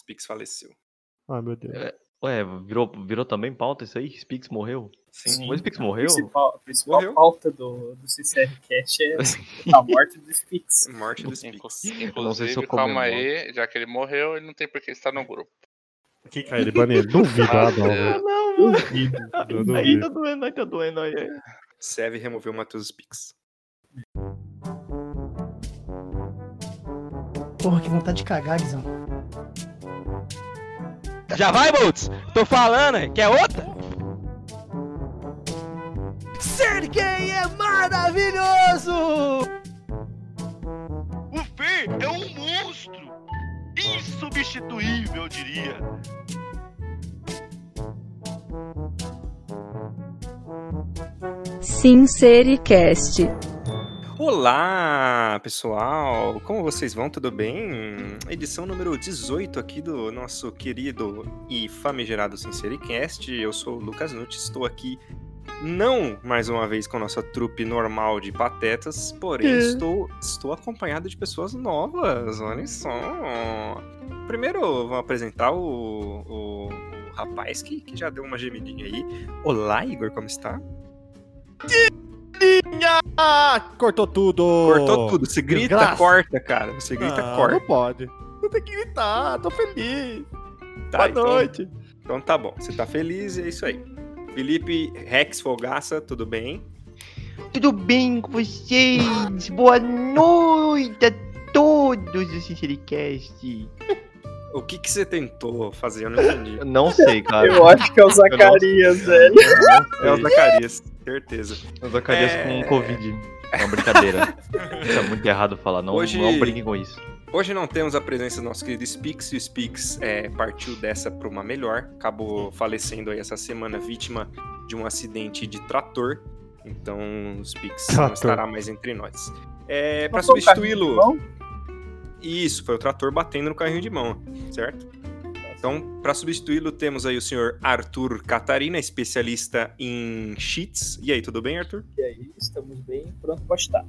Spix faleceu. Ai, meu Deus. É, Ué, virou, virou também pauta isso aí? Spix morreu? Sim. O Spix A morreu? principal, a principal Morreu. pauta do, do CCRCast é a morte do Spix. Morte do Spix. Eu não sei se eu Inclusive, calma aí, já que ele morreu, ele não tem por que estar no grupo. Que cara, ele banir? Duvido, ah, não, velho. não, Duvido. Eu Aí duvido. tá doendo, aí tá doendo. Aí, aí. Seve removeu o Matheus Spix. Porra, que vontade de cagar, Guizão. Já vai, Boltz? Tô falando, quer outra? Ser gay é maravilhoso! O Fê é um monstro! Insubstituível, eu diria. Sincericast. Olá, pessoal! Como vocês vão? Tudo bem? Edição número 18 aqui do nosso querido e famigerado Sincericast. Eu sou o Lucas Nutti, estou aqui não mais uma vez com a nossa trupe normal de patetas, porém É. estou, estou acompanhado de pessoas novas, olha só. Primeiro, vamos apresentar o, o- o rapaz que, que já deu uma gemidinha aí. Olá, Igor, como está? Ah, cortou tudo! Cortou tudo. Você grita, corta, cara. Você grita, Ah, corta. Não pode. Não tem que gritar, tô feliz. Tá, Boa então- noite. Então tá bom, você tá feliz e é isso aí. Felipe Rex Fogaça, tudo bem? Tudo bem com vocês? Boa noite a todos do Sincericast. O que que você tentou fazer? Eu não entendi. Eu não sei, cara. Eu acho que é o Zacarias, velho. É o Zacarias, certeza. O Zacarias É. com Covid. Não, brincadeira. Isso é muito errado falar. Não, Hoje- não brinquem com isso. Hoje não temos a presença do nosso querido Spix, e o Spix é, partiu dessa para uma melhor. Acabou falecendo aí essa semana, vítima de um acidente de trator. Então o Spix não estará mais entre nós. É, para Não foi o carrinho de substituí-lo. mão? Isso, foi o trator batendo no carrinho de mão, certo? Então, para substituí-lo, temos aí o senhor Arthur Catarina, especialista em cheats. E aí, tudo bem, Arthur? E aí, estamos bem pronto pra estar.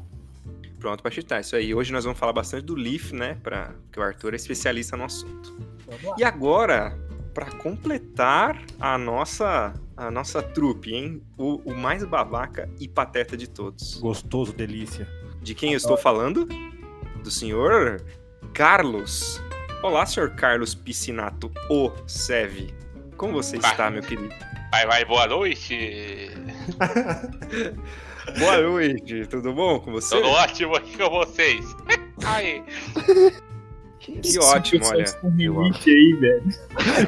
Pronto para chitar. Isso aí. Hoje nós vamos falar bastante do Leaf, né? Pra... Porque o Arthur é especialista no assunto. E agora, para completar a nossa a nossa trupe, hein? O, o mais babaca e pateta de todos. Gostoso, delícia. De quem eu estou falando? Do senhor Carlos. Olá, senhor Carlos Piscinato, o Seve. Como você está, meu querido? Vai, vai, boa noite. Boa noite, tudo bom com você? Tudo ótimo aqui com vocês. Aí, Que ótimo, Pessoas olha. rinite aí, velho.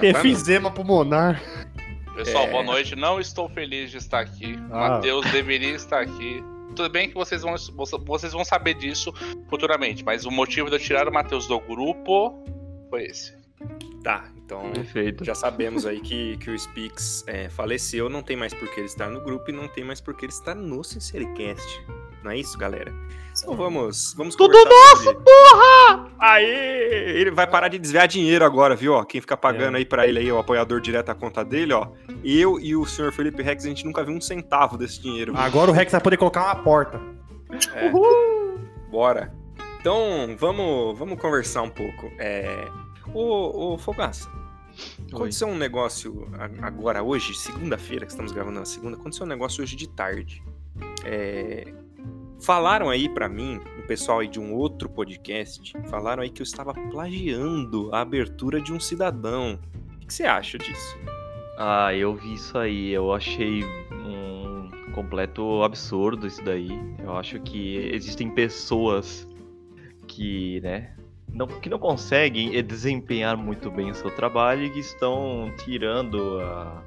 Efizema pulmonar. pessoal, É. boa noite. Não estou feliz de estar aqui. Ah. Matheus deveria estar aqui. Tudo bem que vocês vão, vocês vão saber disso futuramente, mas o motivo de eu tirar o Matheus do grupo foi esse. Tá, então Perfeito. já sabemos aí que, que o Spix é, faleceu, não tem mais por que ele estar no grupo e não tem mais por que ele estar no Sincericast. Não é isso, galera? Então vamos, vamos Tudo nosso, porra! Aê! Ele vai parar de desviar dinheiro agora, viu? Ó, quem fica pagando É. aí pra ele aí, o apoiador direto à conta dele, ó. Eu e o senhor Felipe Rex, a gente nunca viu um centavo desse dinheiro. Agora o Rex vai poder colocar uma porta. É. Bora. Então, vamos, vamos conversar um pouco. É... Ô, ô Fogaça, aconteceu um negócio agora, hoje, segunda-feira, que estamos gravando na segunda, aconteceu um negócio hoje de tarde. É, Falaram aí pra mim, o pessoal aí de um outro podcast, falaram aí que eu estava plagiando a abertura de um cidadão. O que você acha disso? Ah, eu vi isso aí. Eu achei um completo absurdo isso daí. Eu acho que existem pessoas que, né, não, que não conseguem eh, desempenhar muito bem o seu trabalho e que estão tirando a,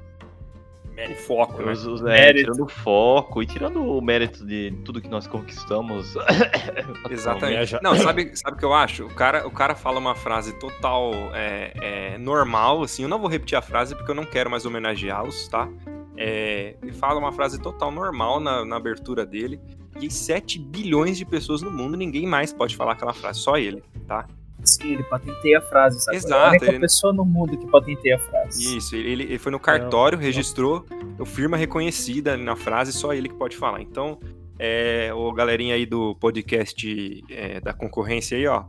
O foco, né? os, os- é, tirando o foco e tirando o mérito de tudo que nós conquistamos. Exatamente. Inveja. Não, sabe, sabe o que eu acho? O cara, o cara fala uma frase total é, é, normal, assim. Eu não vou repetir a frase porque eu não quero mais homenageá-los, tá? É, ele fala uma frase total normal na, na abertura dele. E 7 bilhões de pessoas no mundo, ninguém mais pode falar aquela frase, só ele, tá? Sim, ele patenteia a frase, sabe? Exato, É a única ele- pessoa no mundo que patenteia a frase. Isso, ele, ele- foi no cartório, registrou, o firma reconhecida na frase, só ele que pode falar. Então, é, o galerinha aí do podcast é, da concorrência aí, ó.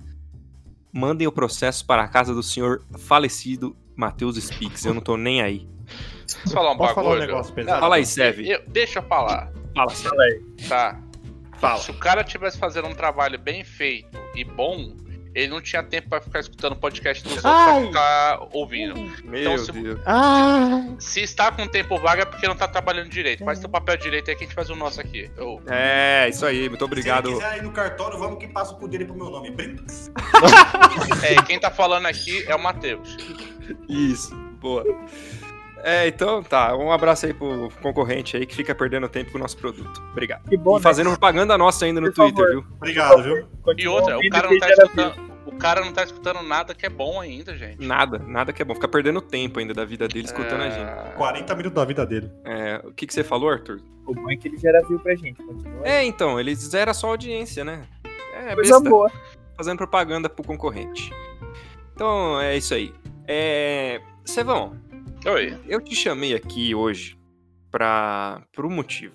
mandem o processo para a casa do senhor falecido Matheus Spix. Eu não tô nem aí. Posso falar um Posso falar um bagulho? negócio pesado? Fala aí, Seve. Eu- deixa eu falar. Fala, Seve. Fala aí. Tá. Fala. Se o cara tivesse fazendo um trabalho bem feito e bom, ele não tinha tempo pra ficar escutando o podcast dos outros pra ficar ouvindo. Meu Então, se- Deus. Se está com tempo vago é porque não tá trabalhando direito. Faz teu papel direito aí que a gente faz o nosso aqui. Eu- É, isso aí. Muito Se obrigado. ele quiser ir no cartório, vamos que passa o dele pro meu nome. Brinks. É, quem tá falando aqui é o Matheus. Isso, boa. É, então tá. Um abraço aí pro concorrente aí que fica perdendo tempo com o nosso produto. Obrigado. Que bom, E fazendo propaganda nossa ainda no Por favor. Twitter, viu? Obrigado, viu? né? E outra, o cara não tá escutando. O cara não tá escutando nada que é bom ainda, gente. Nada, nada que é bom. Fica perdendo tempo ainda da vida dele escutando a gente. É, 40 minutos da vida dele. É, o que, que você falou, Arthur? O bom é que ele gera view pra gente. Continua. É, então, ele zera só a audiência, né? É, Coisa besta. boa. Fazendo propaganda pro concorrente. Então, é isso aí. É... Sevão, Oi. eu te chamei aqui hoje pra... por um motivo.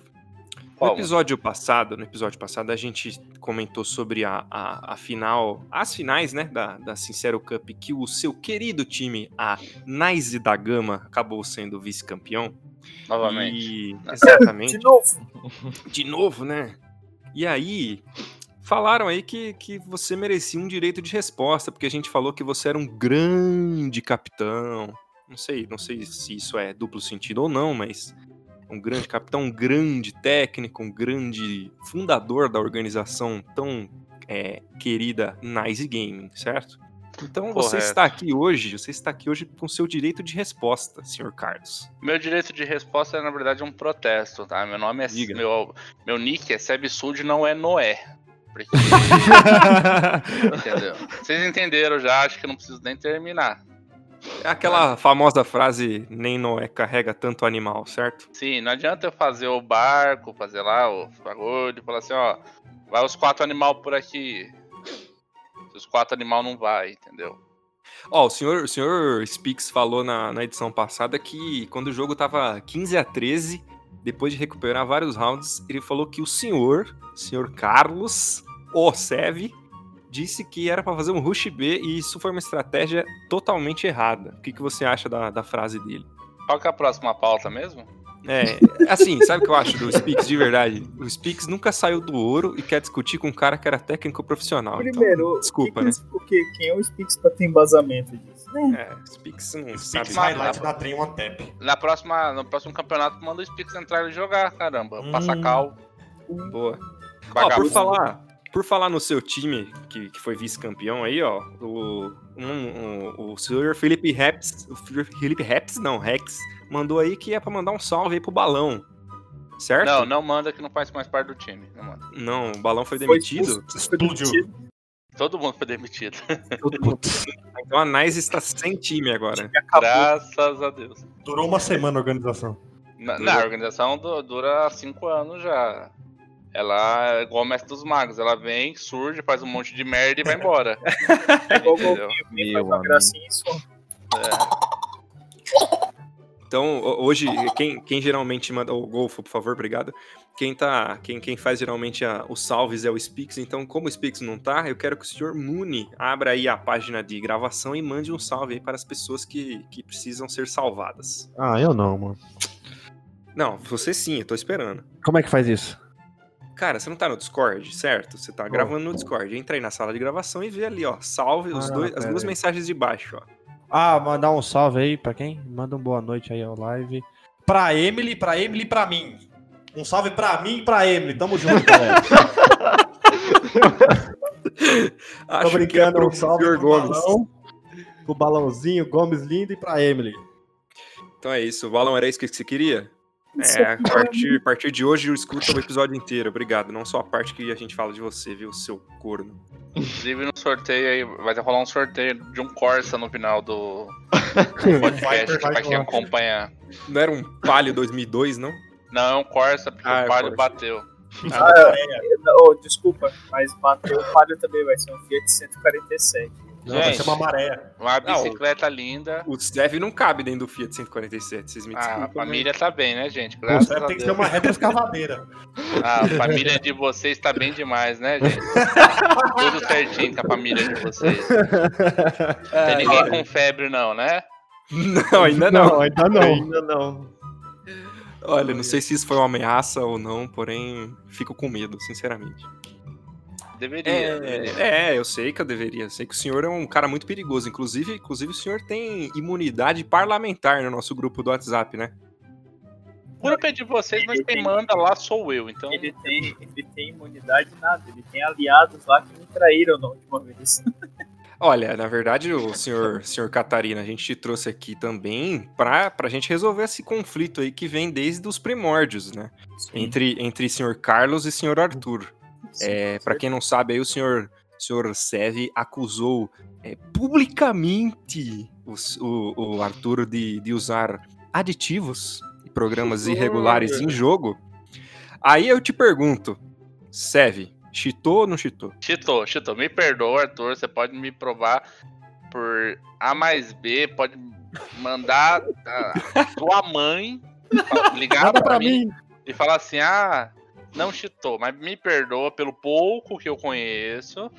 No Qual? episódio passado, no episódio passado, a gente comentou sobre a, a, a final, as finais, né, da, da Sincero Cup, que o seu querido time, a Nice da Gama, acabou sendo vice-campeão. Novamente. E... Exatamente. De novo. De novo, né? E aí, falaram aí que, que você merecia um direito de resposta, porque a gente falou que você era um grande capitão. Não sei, não sei se isso é duplo sentido ou não, mas um grande capitão, um grande técnico, um grande fundador da organização tão é, querida Nice Gaming, certo? Então você Correto. está aqui hoje, você está aqui hoje com seu direito de resposta, senhor Carlos. Meu direito de resposta é, na verdade, um protesto, tá? Meu nome é. Diga. Meu, meu nick é Sebsud, não é Noé. Porque, entendeu? Vocês entenderam já, acho que não preciso nem terminar. É aquela famosa frase, nem Noé carrega tanto animal, certo? Sim, não adianta eu fazer o barco, fazer lá o bagulho, e falar assim, ó, vai os quatro animal por aqui. Se os quatro animal não vai, entendeu? Ó, o senhor, o senhor Spix falou na, na edição passada que quando o jogo tava 15 a 13, depois de recuperar vários rounds, ele falou que o senhor, senhor Carlos, o Sev, disse que era pra fazer um rush B e isso foi uma estratégia totalmente errada. O que, que você acha da, da frase dele? Qual que é a próxima pauta mesmo? É, assim, sabe o que eu acho do Spix de verdade? O Spix nunca saiu do ouro e quer discutir com um cara que era técnico profissional. Primeiro, então, desculpa, que né? que, porque quem é o Spix pra ter embasamento disso? Né? É, Spix não Speaks sabe. Highlight da One Tap. Na próxima, no próximo campeonato, manda o Spix entrar e jogar, caramba. Hum. Passar cal. Boa. Ó, por falar, por falar no seu time, que, que foi vice-campeão aí, ó, o, um, um- o senhor Felipe Reps, Felipe Reps, não, Rex, mandou aí que é pra mandar um salve aí pro Balão, certo? Não, não manda que não faz mais parte do time. Não manda. Não, o Balão foi demitido. foi. Todo mundo foi demitido. então a Nice está sem time agora. Graças a Deus. Durou uma semana a organização. Na, na organização du- dura cinco anos já. Ela é igual o mestre dos magos. Ela vem, surge, faz um monte de merda e vai embora. É igual o uma gracinha e some. É. Então, ho- hoje, quem, quem geralmente manda. O Golfo, por favor, obrigado. Quem tá. Quem, quem faz geralmente a- os salves é o Spix. Então, como o Spix não tá, eu quero que o senhor Muni abra aí a página de gravação e mande um salve aí para as pessoas que, que precisam ser salvadas. Ah, eu não, mano. Não, você sim, eu tô esperando. Como é que faz isso? Cara, você não tá no Discord, certo? Você tá gravando no Discord. Entra aí na sala de gravação e vê ali, ó. Salve os Ah, dois, as duas aí. mensagens de baixo, ó. Ah, mandar um salve aí pra quem? Manda um boa noite aí ao live. Pra Emily, pra Emily e pra mim. Um salve pra mim e pra Emily. Tamo junto, galera. Acho Tô é brincando, pro um salve pro Gomes. balão, pro balãozinho, Gomes lindo e pra Emily. Então é isso. Valão, era isso que você queria? É, a partir, a partir de hoje eu escuto o episódio inteiro, obrigado. Não só a parte que a gente fala de você, viu, seu corno. Inclusive no sorteio aí, vai rolar um sorteio de um Corsa no final do do podcast pra quem acompanha. Não era um Palio 2002, não? Não, é um Corsa, porque Ah, é o Palio Corsa. bateu. Ah, é, oh, desculpa, mas bateu o palio também vai ser um Fiat 147. Não, vai Gente. ser uma maré. Uma Não, bicicleta linda. O Sev não cabe dentro do Fiat 147, vocês me Ah, desculpem. a família tá bem, né, gente? Pô, Graças Tem que ser uma retroescavadeira. Ah, a família de vocês tá bem demais, né, gente? Tudo certinho com a família de vocês. Não tem ninguém com febre, não, né? Não, ainda não. ainda não. Ainda não. Olha, não sei se isso foi uma ameaça ou não, porém, fico com medo, sinceramente. Deveria. deveria. É, é, eu sei que eu deveria. Eu sei que o senhor é um cara muito perigoso. Inclusive, inclusive o senhor tem imunidade parlamentar no nosso grupo do WhatsApp, né? O grupo é de vocês, mas quem manda lá sou eu, então. Ele tem, ele tem imunidade nada, ele tem aliados lá que me traíram na última vez. Olha, na verdade, o senhor, senhor Catarina, a gente te trouxe aqui também pra, pra gente resolver esse conflito aí que vem desde os primórdios, né? Entre, entre senhor Carlos e senhor Arthur. É, para quem não sabe, aí o senhor, senhor Seve acusou é, publicamente os- o, o Arthur de, de usar aditivos e programas irregulares em jogo. Aí eu te pergunto, Seve, cheatou ou não cheatou? Cheatou, cheatou. Me perdoa, Arthur. Você pode me provar por A mais B, pode mandar a tua mãe ligar pra, pra mim, mim. e falar assim: ah, não cheatou, mas me perdoa pelo pouco que eu conheço.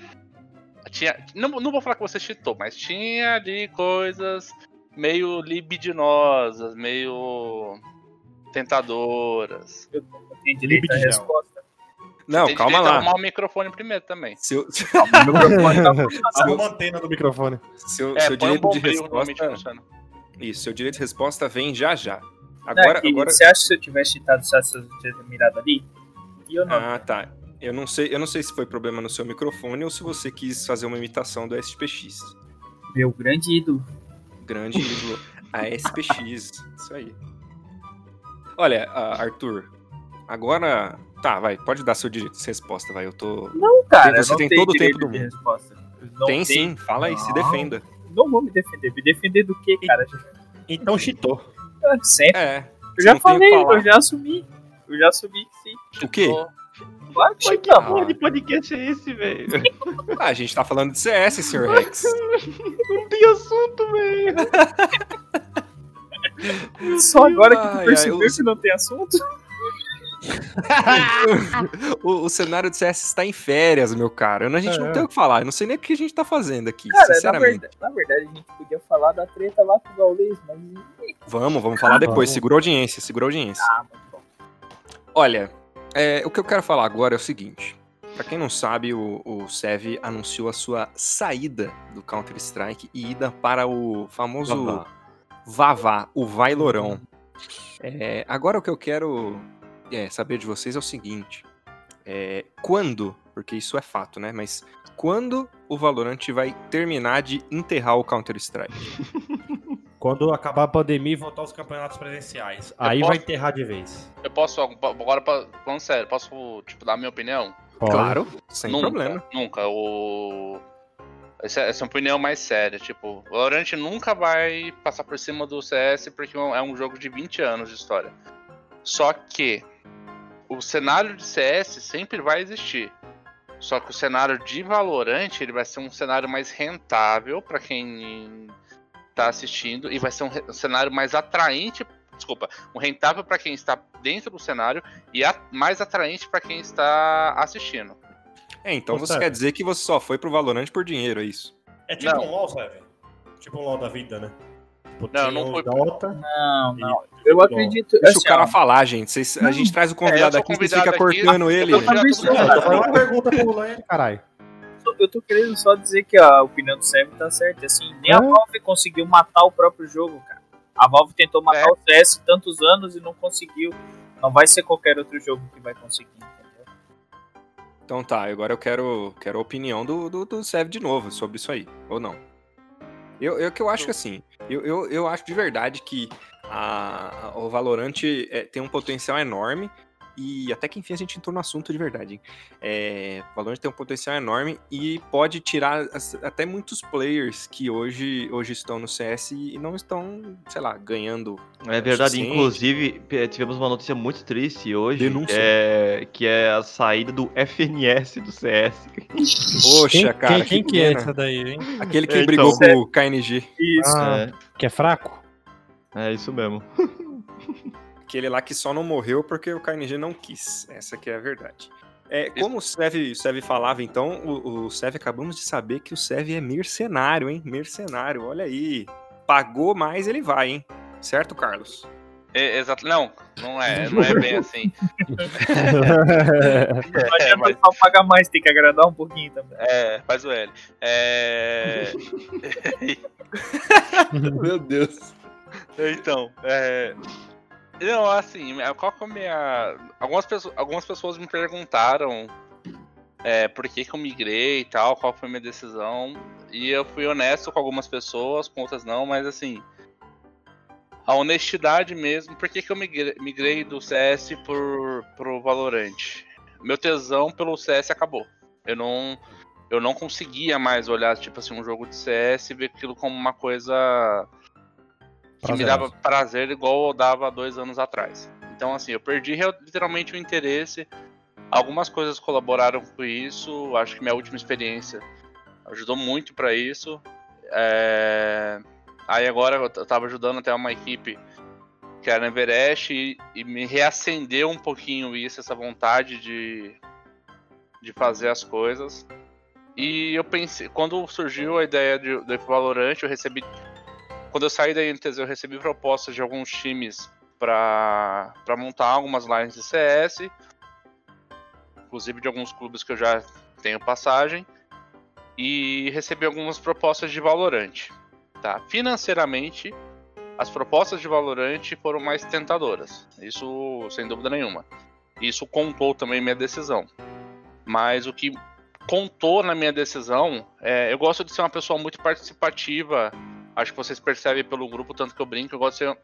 Tinha, não, não vou falar que você cheatou, mas tinha ali coisas meio libidinosas, meio tentadoras. Direito à Libidinal. resposta. Não, Tem calma direito lá. arrumar o microfone primeiro também. Seu, Arruma a antena do microfone. seu, É, seu põe um direito de resposta. Isso, seu direito de resposta vem já já. Não, Agora, é que agora. Você acha que se eu tivesse cheatado, você acha que eu tivesse mirado ali? E eu não. Ah, tá. Eu não sei, eu não sei se foi problema no seu microfone ou se você quis fazer uma imitação do SPX. Meu grande ídolo. Grande ídolo. A SPX. Isso aí. Olha, ah, Arthur, agora. Tá, vai, pode dar seu direito de resposta, vai. Eu tô. Não, cara, Você não tem todo o tempo do mundo. resposta. Não tem tem- sim, fala aí, se Não. defenda. Não vou me defender. Me defender do que, cara? Então cheatou. Sempre. É. Eu já falei, eu já assumi. Eu já que sim. O quê? Tô- Claro que Mas porra de podcast é esse, velho? Ah, a gente tá falando de CS, senhor Rex. Não tem assunto, velho. Só agora que Ai, tu ai, percebeu eu- que não tem assunto? o, o cenário de CS está em férias, meu cara. A gente não É. tem o que falar. Eu não sei nem o que a gente tá fazendo aqui, Cara, na sinceramente. verdade, na verdade, a gente podia falar da treta lá com o Gaules, mas. Vamos, vamos falar depois. Vamos. Segura a audiência, segura a audiência. Ah, bom. Olha, é, o que eu quero falar agora é o seguinte. Pra quem não sabe, o, o Sev anunciou a sua saída do Counter-Strike e ida para o famoso Vavá. Vavá, o Vailorão. É, agora o que eu quero é, saber de vocês é o seguinte. é, quando, porque isso é fato, né? Mas quando o Valorant vai terminar de enterrar o Counter-Strike? Quando acabar a pandemia e voltar aos campeonatos presenciais. Aí posso- vai enterrar de vez. Eu posso, agora, falando sério, posso, tipo, dar a minha opinião? Pode. Claro, sem nunca, problema. Nunca. O... Essa, essa é uma opinião mais séria. Tipo, o Valorant nunca vai passar por cima do CS porque é um jogo de 20 anos de história. Só que o cenário de CS sempre vai existir. Só que o cenário de Valorant ele vai ser um cenário mais rentável para quem tá assistindo e vai ser um, um cenário mais atraente, desculpa, um rentável para quem está dentro do cenário e a- mais atraente para quem está assistindo. É, então Ô, você quer dizer que você só foi pro Valorant por dinheiro, é isso? É tipo Não. um LOL, sabe? Tipo um LOL da vida, né? Tipo, Não, não foi- Dota. Não, não. Eu acredito. Deixa assim, o cara ó, falar, gente. Vocês- a gente traz o convidado eu sou aqui, vocês convidado ficam aqui, cortando ele. eu vou tirar Mas tudo isso, do Ah, ar. então faz uma pergunta pro Lan, caralho. Eu tô querendo só dizer que a opinião do Sam tá certa. Assim, nem a. Valve conseguiu matar o próprio jogo, cara. A Valve tentou matar É. o CS tantos anos e não conseguiu. Não vai ser qualquer outro jogo que vai conseguir, entendeu? Então tá, agora eu quero, quero a opinião do, do, do Sev de novo sobre isso aí, ou não? Eu, eu que eu acho que assim, eu, eu, eu acho de verdade que a, a- o Valorant é, tem um potencial enorme, e até que enfim a gente entrou no assunto de verdade. É, o Valorant tem um potencial enorme e pode tirar as- até muitos players que hoje, hoje estão no CS e não estão, sei lá, ganhando. É verdade, suficiente. inclusive p- tivemos uma notícia muito triste hoje, Denúncia. que é, que é a saída do FNS do CS. Poxa, Quem, cara. quem, quem que é essa daí, hein? Aquele que É, então. brigou com o KNG. Isso. Ah, que é fraco? É, é isso mesmo. Aquele lá que só não morreu porque o KNG não quis. Essa que é a verdade. É, como o Sev, o Sev falava, então, o, o Sev acabamos de saber que o Sev é mercenário, hein? Mercenário, olha aí. Pagou mais, ele vai, hein? Certo, Carlos? É, exato. Não, não é, não é bem assim. É, mas, só pagar mais, tem que agradar um pouquinho também. é, faz o L. É, Meu Deus. então, é. Não, assim, qual que é a minha. Algumas pessoas, algumas pessoas me perguntaram é, por que, que eu migrei e tal, qual foi a minha decisão. E eu fui honesto com algumas pessoas, com outras não, mas assim. A honestidade mesmo, por que, que eu migrei, migrei do CS por, pro Valorant? Meu tesão pelo CS acabou. Eu não. Eu não conseguia mais olhar, tipo assim, um jogo de CS e ver aquilo como uma coisa que me dava prazer igual eu dava dois anos atrás. Então, assim, eu perdi literalmente o interesse. Algumas coisas colaboraram com isso. Acho que minha última experiência ajudou muito pra isso. É, Aí agora eu tava ajudando até uma equipe que era Everest e, e me reacendeu um pouquinho isso, essa vontade de, de fazer as coisas. E eu pensei, quando surgiu a ideia de, do Valorant, eu recebi quando eu saí da INTZ, eu recebi propostas de alguns times para montar algumas lines de CS, inclusive de alguns clubes que eu já tenho passagem, e recebi algumas propostas de Valorant. Tá? Financeiramente, as propostas de Valorant foram mais tentadoras, isso sem dúvida nenhuma. Isso contou também minha decisão. Mas o que contou na minha decisão, é, eu gosto de ser uma pessoa muito participativa Acho que vocês percebem pelo grupo, tanto que eu brinco, eu gosto de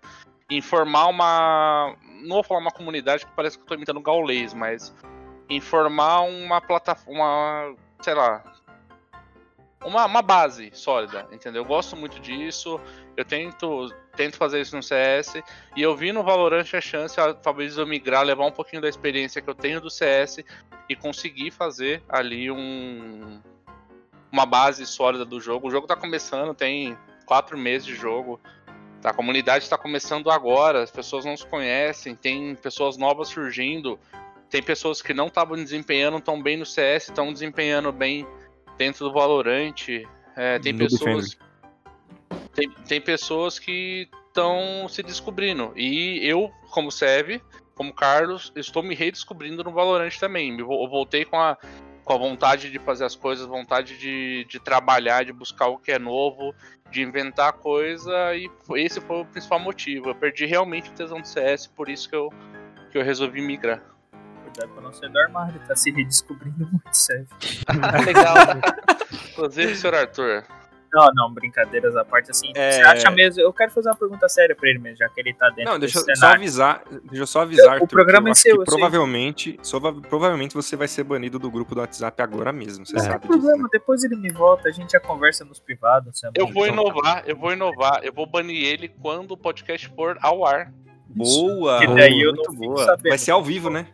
informar uma. Não vou falar uma comunidade que parece que eu tô imitando gaulês, mas informar uma plataforma. sei lá. Uma, uma base sólida, entendeu? Eu gosto muito disso. Eu tento, tento fazer isso no CS. E eu vi no Valorant a chance, talvez, eu migrar, levar um pouquinho da experiência que eu tenho do CS e conseguir fazer ali um. Uma base sólida do jogo. O jogo tá começando, tem quatro meses de jogo. A comunidade está começando agora, as pessoas não se conhecem, tem pessoas novas surgindo, tem pessoas que não estavam desempenhando tão bem no CS, estão desempenhando bem dentro do Valorant. É, tem No pessoas. Tem, tem pessoas que estão se descobrindo. E eu, como Sev, como Carlos, estou me redescobrindo no Valorant também. Eu voltei com a, com a vontade de fazer as coisas, vontade de, de trabalhar, de buscar o que é novo, de inventar coisa, e foi- esse foi o principal motivo. Eu perdi realmente o tesão do CS, por isso que eu, que eu resolvi migrar. Cuidado pra não ser do armário, tá se redescobrindo muito, sério. Legal. Inclusive, senhor Arthur. Não, não, brincadeiras à parte, assim. É. Você acha mesmo. Eu quero fazer uma pergunta séria pra ele mesmo, já que ele tá dentro Não, deixa eu só avisar. Deixa eu só avisar. O programa que eu é acho seu, sei. provavelmente, sova- provavelmente você vai ser banido do grupo do WhatsApp agora mesmo. Você É. Não tem sabe disso. problema, né? depois ele me volta, a gente já conversa nos privados. Sam. Eu vou inovar, eu vou inovar, eu vou banir ele quando o podcast for ao ar. Boa! Que daí eu não boa. sabendo. Vai ser ao vivo, né?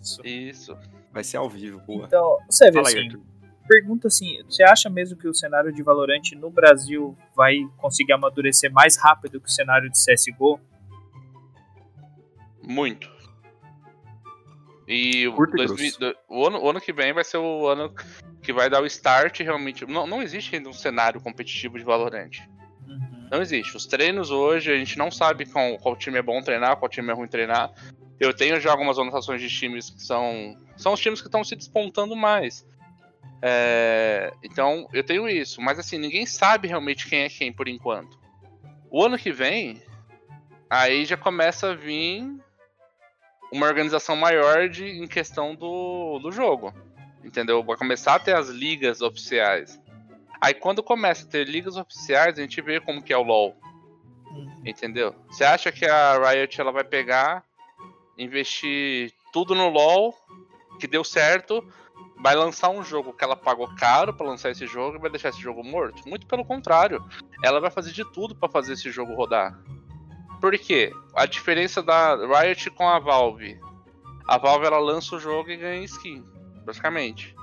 Isso. Isso. Vai ser ao vivo, boa. Então, você vê Fala aí, assim, Arthur. Pergunta assim, você acha mesmo que o cenário de Valorant no Brasil vai conseguir amadurecer mais rápido que o cenário de CSGO? Muito. E o, Curto e 2000 grosso. do- o, ano, o ano que vem vai ser o ano que vai dar o start realmente. Não, não existe ainda um cenário competitivo de Valorant. Uhum. Não existe. Os treinos hoje, a gente não sabe qual, qual time é bom treinar, qual time é ruim treinar. Eu tenho já algumas anotações de times que são. São os times que estão se despontando mais. É, então, eu tenho isso. Mas assim, ninguém sabe realmente quem é quem por enquanto. O ano que vem, aí já começa a vir uma organização maior de, em questão do, do jogo. Entendeu? Vai começar a ter as ligas oficiais. Aí quando começa a ter ligas oficiais, a gente vê como que é o LoL. Entendeu? Você acha que a Riot ela vai pegar, investir tudo no LoL, que deu certo, vai lançar um jogo que ela pagou caro pra lançar esse jogo e vai deixar esse jogo morto? Muito pelo contrário. Ela vai fazer de tudo pra fazer esse jogo rodar. Por quê? A diferença da Riot com a Valve. A Valve ela lança o jogo e ganha skin, basicamente.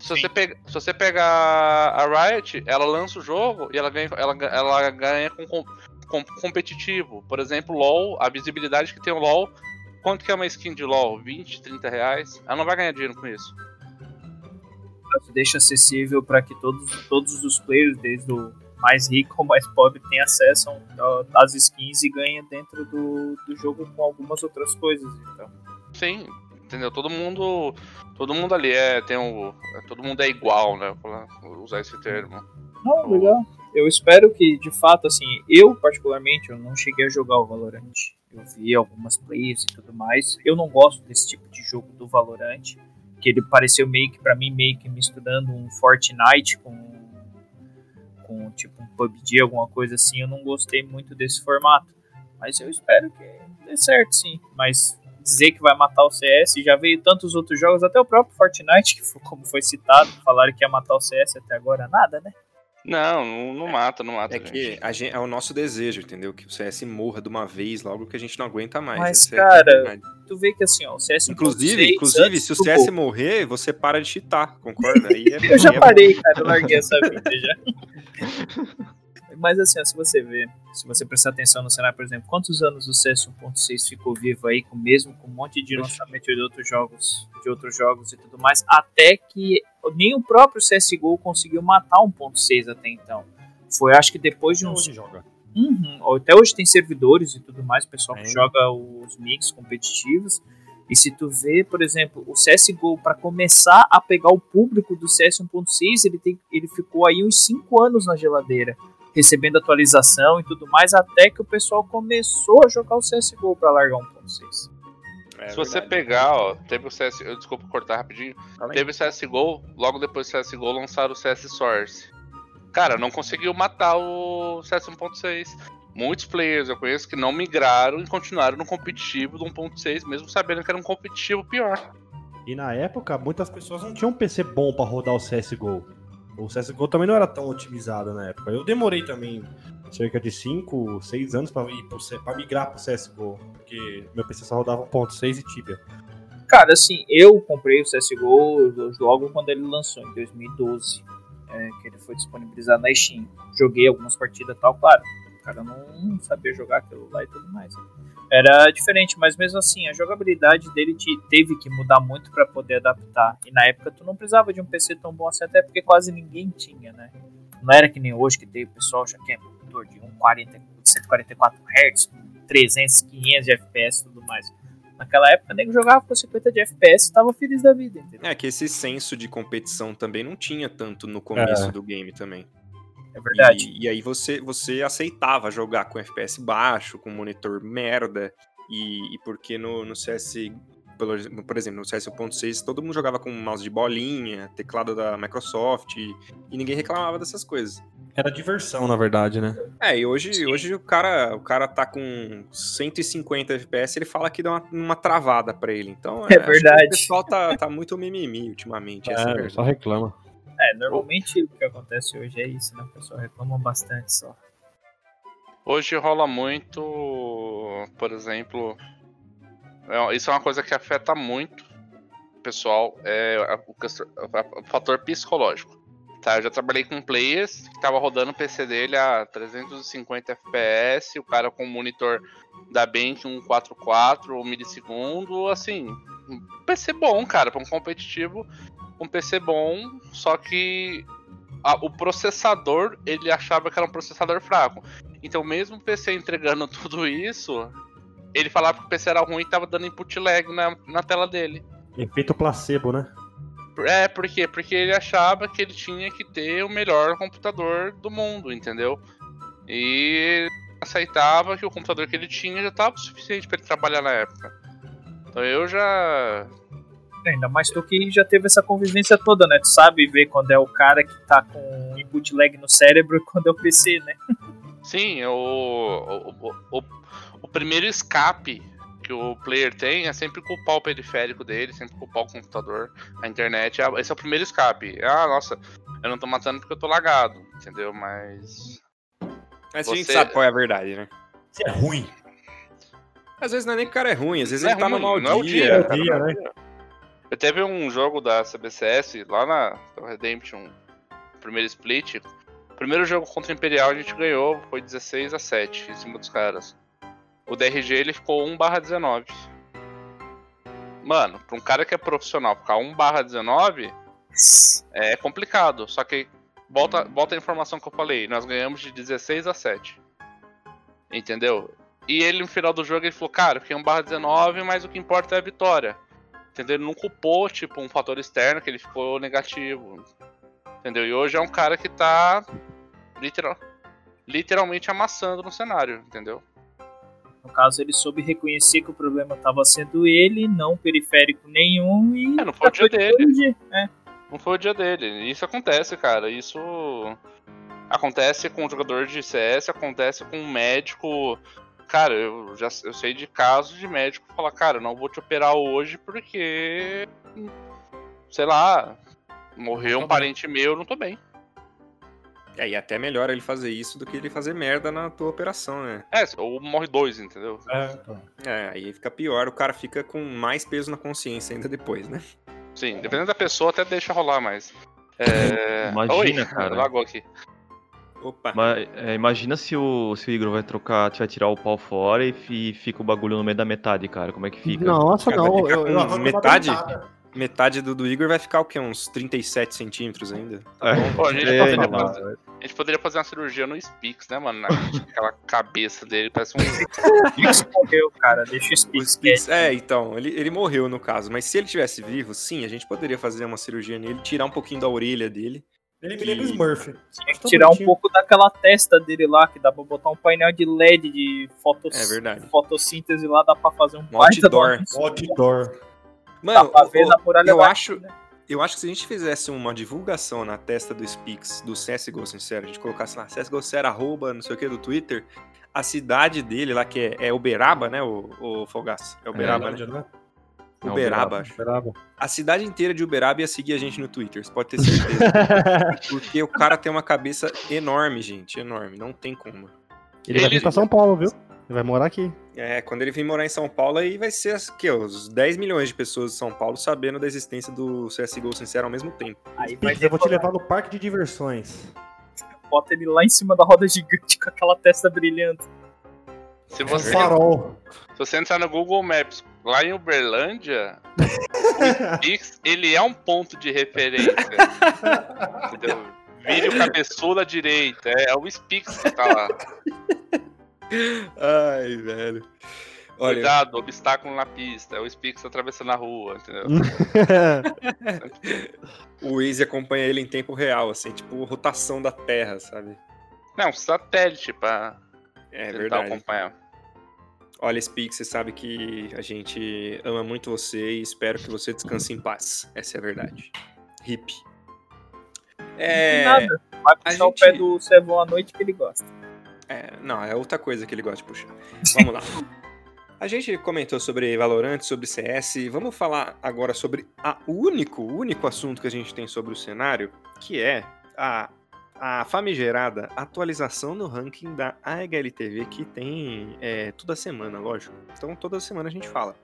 Se você, pega, se você pegar a Riot, ela lança o jogo e ela ganha, ela, ela ganha com, com, com competitivo. Por exemplo, LoL, a visibilidade que tem o LoL. Quanto que é uma skin de LoL? 20, 30 reais? Ela não vai ganhar dinheiro com isso. Deixa acessível para que todos, todos os players, desde o mais rico ao mais pobre, tenham acesso às skins e ganhem dentro do, do jogo com algumas outras coisas. Então. Sim, entendeu? Todo mundo. Todo mundo ali é. Tem o. Todo mundo é igual, né? Vou usar esse termo. Não, legal. Eu espero que, de fato, assim, eu particularmente, eu não cheguei a jogar o Valorant. Eu vi algumas plays e tudo mais. Eu não gosto desse tipo de jogo do Valorant, que ele pareceu meio que, pra mim, meio que misturando um Fortnite com, com tipo um PUBG, alguma coisa assim. Eu não gostei muito desse formato. Mas eu espero que dê certo, sim. Mas dizer que vai matar o CS, já veio tantos outros jogos, até o próprio Fortnite, que como foi citado, falaram que ia matar o CS até agora, nada, né? Não, não, não mata, não mata. É que a gente, é o nosso desejo, entendeu? Que o CS morra de uma vez logo que a gente não aguenta mais. Mas, Essa é cara, verdade. tu vê que assim, ó, o CS Inclusive, 1.6 inclusive se o CS gol. morrer, você para de cheatar, concorda? Aí é- Eu já é parei, cara, eu larguei essa vida já. Mas assim, ó, se você ver, se você prestar atenção no cenário, por exemplo, quantos anos o CS 1.6 ficou vivo aí, com mesmo com um monte de lançamento de outros jogos, de outros jogos e tudo mais, até que nem o próprio CSGO conseguiu matar 1.6 até então. Foi acho que depois de uns joga? Uhum. Até hoje tem servidores e tudo mais, pessoal que Tem. joga os mix competitivos. E se tu vê, por exemplo, o CSGO, para começar a pegar o público do CS 1.6, ele, tem, ele ficou aí uns 5 anos na geladeira, recebendo atualização e tudo mais, até que o pessoal começou a jogar o CSGO para largar 1.6. É Se você verdade. pegar, ó, teve o CS. Eu, desculpa cortar rapidinho. Aí. Teve o CSGO, logo depois do CSGO lançaram o CS Source. Cara, não conseguiu matar o CS 1.6. Muitos players eu conheço que não migraram e continuaram no competitivo do 1.6, mesmo sabendo que era um competitivo pior. E na época, muitas pessoas não tinham um PC bom pra rodar o CSGO. O CSGO também não era tão otimizado na época. Eu demorei também cerca de 5, 6 anos pra migrar pro CSGO. Porque meu PC só rodava 1.6 e Tibia. Cara, assim, eu comprei o CSGO logo quando ele lançou, em 2012. é, que ele foi disponibilizado na Steam. Joguei algumas partidas e tal, claro. O cara não sabia jogar aquilo lá e tudo mais. Era diferente, mas mesmo assim, a jogabilidade dele te- teve que mudar muito pra poder adaptar. E na época tu não precisava de um PC tão bom assim, até porque quase ninguém tinha, né? Não era que nem hoje que tem o pessoal já quer monitor de 140, 144 Hz, com 300, 500 de FPS e tudo mais. Naquela época, nego jogava com 50 de FPS e tava feliz da vida, entendeu? É que esse senso de competição também não tinha tanto no começo É. do game também. É verdade. E, e aí você, você aceitava jogar com FPS baixo, com monitor merda, e, e porque no, no CS, pelo- por exemplo, no CS 1.6, todo mundo jogava com mouse de bolinha, teclado da Microsoft, e, e ninguém reclamava dessas coisas. Era diversão, na verdade, né? É, e hoje, hoje o, cara, o cara tá com 150 FPS, ele fala que dá uma, uma travada pra ele. Então, É acho que verdade. O pessoal tá, tá muito mimimi ultimamente, é a É, só reclama. É, normalmente o que acontece hoje é isso, né? O pessoal reclama bastante só. Hoje rola muito, por exemplo, é- isso é uma coisa que afeta muito o pessoal, é o, o fator psicológico. Tá, eu já trabalhei com players que tava rodando o PC dele a 350 FPS, o cara com um monitor da Bank 144 ou milissegundo, assim, um PC bom, cara, para um competitivo, um PC bom, só que a- o processador, ele achava que era um processador fraco. Então, mesmo o PC entregando tudo isso, ele falava que o PC era ruim e tava dando input lag na, na tela dele. Efeito placebo, né? É, por quê? Porque ele achava que ele tinha que ter o melhor computador do mundo, entendeu? E aceitava que o computador que ele tinha já estava o suficiente para ele trabalhar na época. Então eu já. Ainda mais tu que já teve essa convivência toda, né? Tu sabe ver quando é o cara que tá com input lag no cérebro e quando é o PC, né? Sim, o, o, o, o- o primeiro escape que o player tem é sempre culpar o periférico dele, sempre culpar o computador, a internet. Ah, Esse é o primeiro escape. Ah, nossa, eu não tô matando porque eu tô lagado, entendeu? Mas. Mas a gente Você- sabe qual é a verdade, né? Isso é ruim. Às vezes não é nem que o cara é ruim, às vezes Não é ele tá no mau é dia. dia, cara. dia, né? Eu teve um jogo da CBCS lá na Redemption, primeiro split. Primeiro jogo contra o Imperial a gente ganhou, foi 16 a 7 em cima dos caras. O DRG ele ficou 1/19. Mano, pra um cara que é profissional ficar 1/19 é complicado. Só que volta, volta a informação que eu falei, nós ganhamos de 16 a 7. Entendeu? E ele no final do jogo ele falou, cara, fiquei 1/19, mas o que importa é a vitória. Entendeu? Ele não culpou, tipo, um fator externo que ele ficou negativo. Entendeu? E hoje é um cara que tá literal, literalmente amassando no cenário, entendeu? No caso, ele soube reconhecer que o problema estava sendo ele, não periférico nenhum, e. É, não foi o dia dele. corrigir. É. Não foi o dia dele. Isso acontece, cara. Isso acontece com um jogador de CS, acontece com um médico. Cara, eu já eu sei de casos de médico falar, cara, eu não vou te operar hoje porque. Sei lá, morreu um parente meu, eu não tô bem. É, e até melhor ele fazer isso do que ele fazer merda na tua operação, né? É, ou morre dois, entendeu? É, então. É, aí fica pior, o cara fica com mais peso na consciência ainda depois, né? Sim, dependendo da pessoa, até deixa rolar mais. É... Imagina, Oi, cara. Lagou aqui. Opa. Mas, é, imagina se o, se o Igor vai trocar, vai tirar o pau fora e fi- fica o bagulho no meio da metade, cara. Como é que fica? Nossa, Cara, vai não. ficar Eu, eu metade? Metade do, do Igor vai ficar o quê? Uns 37 centímetros ainda? É, Pô, a gente é, poderia fazer- A gente poderia fazer uma cirurgia no Spix, né, mano? Na- Aquela cabeça dele, parece um. Spix morreu, cara. Deixa o O Spix Spix- é, então, ele, ele morreu no caso, mas se ele tivesse vivo, sim, a gente poderia fazer uma cirurgia nele, tirar um pouquinho da orelha dele. Ele me lembra o Smurf. Tinha que tirar um pouco daquela testa dele lá, que dá pra botar um painel de LED de fotos... É verdade. fotossíntese lá, dá pra fazer um outdoor. Outdoor. Dá Mano, pra ver ô, na muralha eu da acho, China. eu acho que se a gente fizesse uma divulgação na testa do Spix, do CSGO Sincero, a gente colocasse lá, CSGO Sincero, arroba, não sei o que, do Twitter, a cidade dele lá, que é, é Uberaba, né, o, o Fogaço? É Uberaba, né? né? É Uberaba, acho. Brabo. A cidade inteira de Uberaba ia seguir a gente no Twitter, você pode ter certeza. Porque o cara tem uma cabeça enorme, gente, enorme, não tem como. Ele vai vir pra São Paulo, viu? Ele vai morar aqui. É, quando ele vir morar em São Paulo, aí vai ser as, que, os 10 milhões de pessoas de São Paulo sabendo da existência do CSGO Sincero ao mesmo tempo. Aí vai eu vou te levar no parque de diversões. Bota ele lá em cima da roda gigante com aquela testa brilhante. Se Um você, farol. Se você entrar no Google Maps lá em Uberlândia, o Spix, ele é um ponto de referência. entendeu? Vire o cabeçudo à direita. É, é o Spix que tá lá. Ai, velho. Olha, Cuidado, obstáculo na pista. É o Spix atravessando a rua, entendeu? o Waze acompanha ele em tempo real, assim, tipo rotação da Terra, sabe? Não, um satélite pra É tentar verdade. acompanhar. Olha, Speak, você sabe que a gente ama muito você e espero que você descanse em paz. Essa é a verdade. Hip. É. Nada. Vai puxar o gente- pé do Sevon à noite que ele gosta. É, não, é outra coisa que ele gosta de puxar. Vamos lá. A gente comentou sobre Valorant, sobre CS. Vamos falar agora sobre a único, único assunto que a gente tem sobre o cenário, que é a, a famigerada atualização no ranking da AHLTV, que tem é, toda semana, lógico. Então toda semana a gente fala.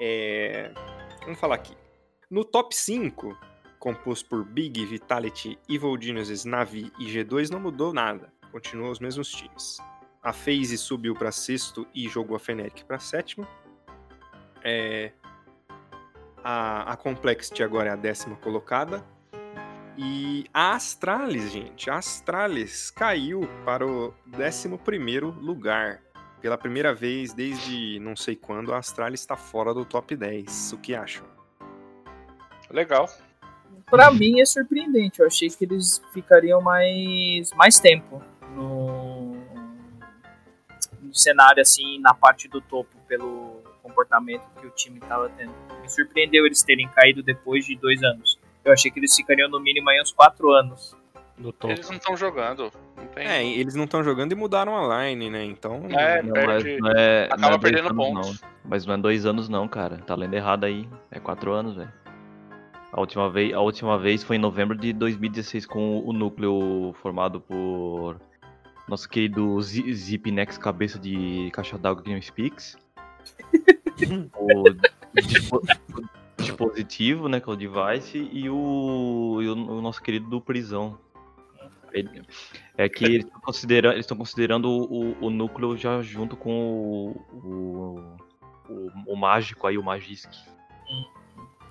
É, vamos falar aqui. No top 5, composto por Big, Vitality, Evil Geniuses, Navi e G2, não mudou nada. Continuam os mesmos times. A FaZe subiu para sexto e jogou a Fnatic para sétimo. É, a, a Complexity agora é a décima colocada. E a Astralis, gente, a Astralis caiu para o décimo primeiro lugar. Pela primeira vez desde não sei quando, a Astralis está fora do top 10. O que acham? Legal. Pra mim é surpreendente. Eu achei que eles ficariam mais, mais tempo no, no cenário, assim, na parte do topo, pelo comportamento que o time tava tendo. Me surpreendeu eles terem caído depois de dois anos. Eu achei que eles ficariam no mínimo aí uns quatro anos. No topo. Eles não estão jogando. Não tem. É, eles não estão jogando e mudaram a line, né? Então. É, Não, mas perde. não é, acaba não é dois perdendo anos, pontos. Não. Mas não é dois anos não, cara. Tá lendo errado aí. É quatro anos, velho. A última, vez, a última vez foi em novembro de 2016 com o núcleo formado por nosso querido Zi- Zip Nex cabeça de caixa d'água que não speaks. o dispositivo, né, que é o device, e o, e o, o nosso querido do prisão. Ele- é que eles estão considerando, eles estão considerando o, o núcleo já junto com o, o, o, o mágico aí, o Magisk.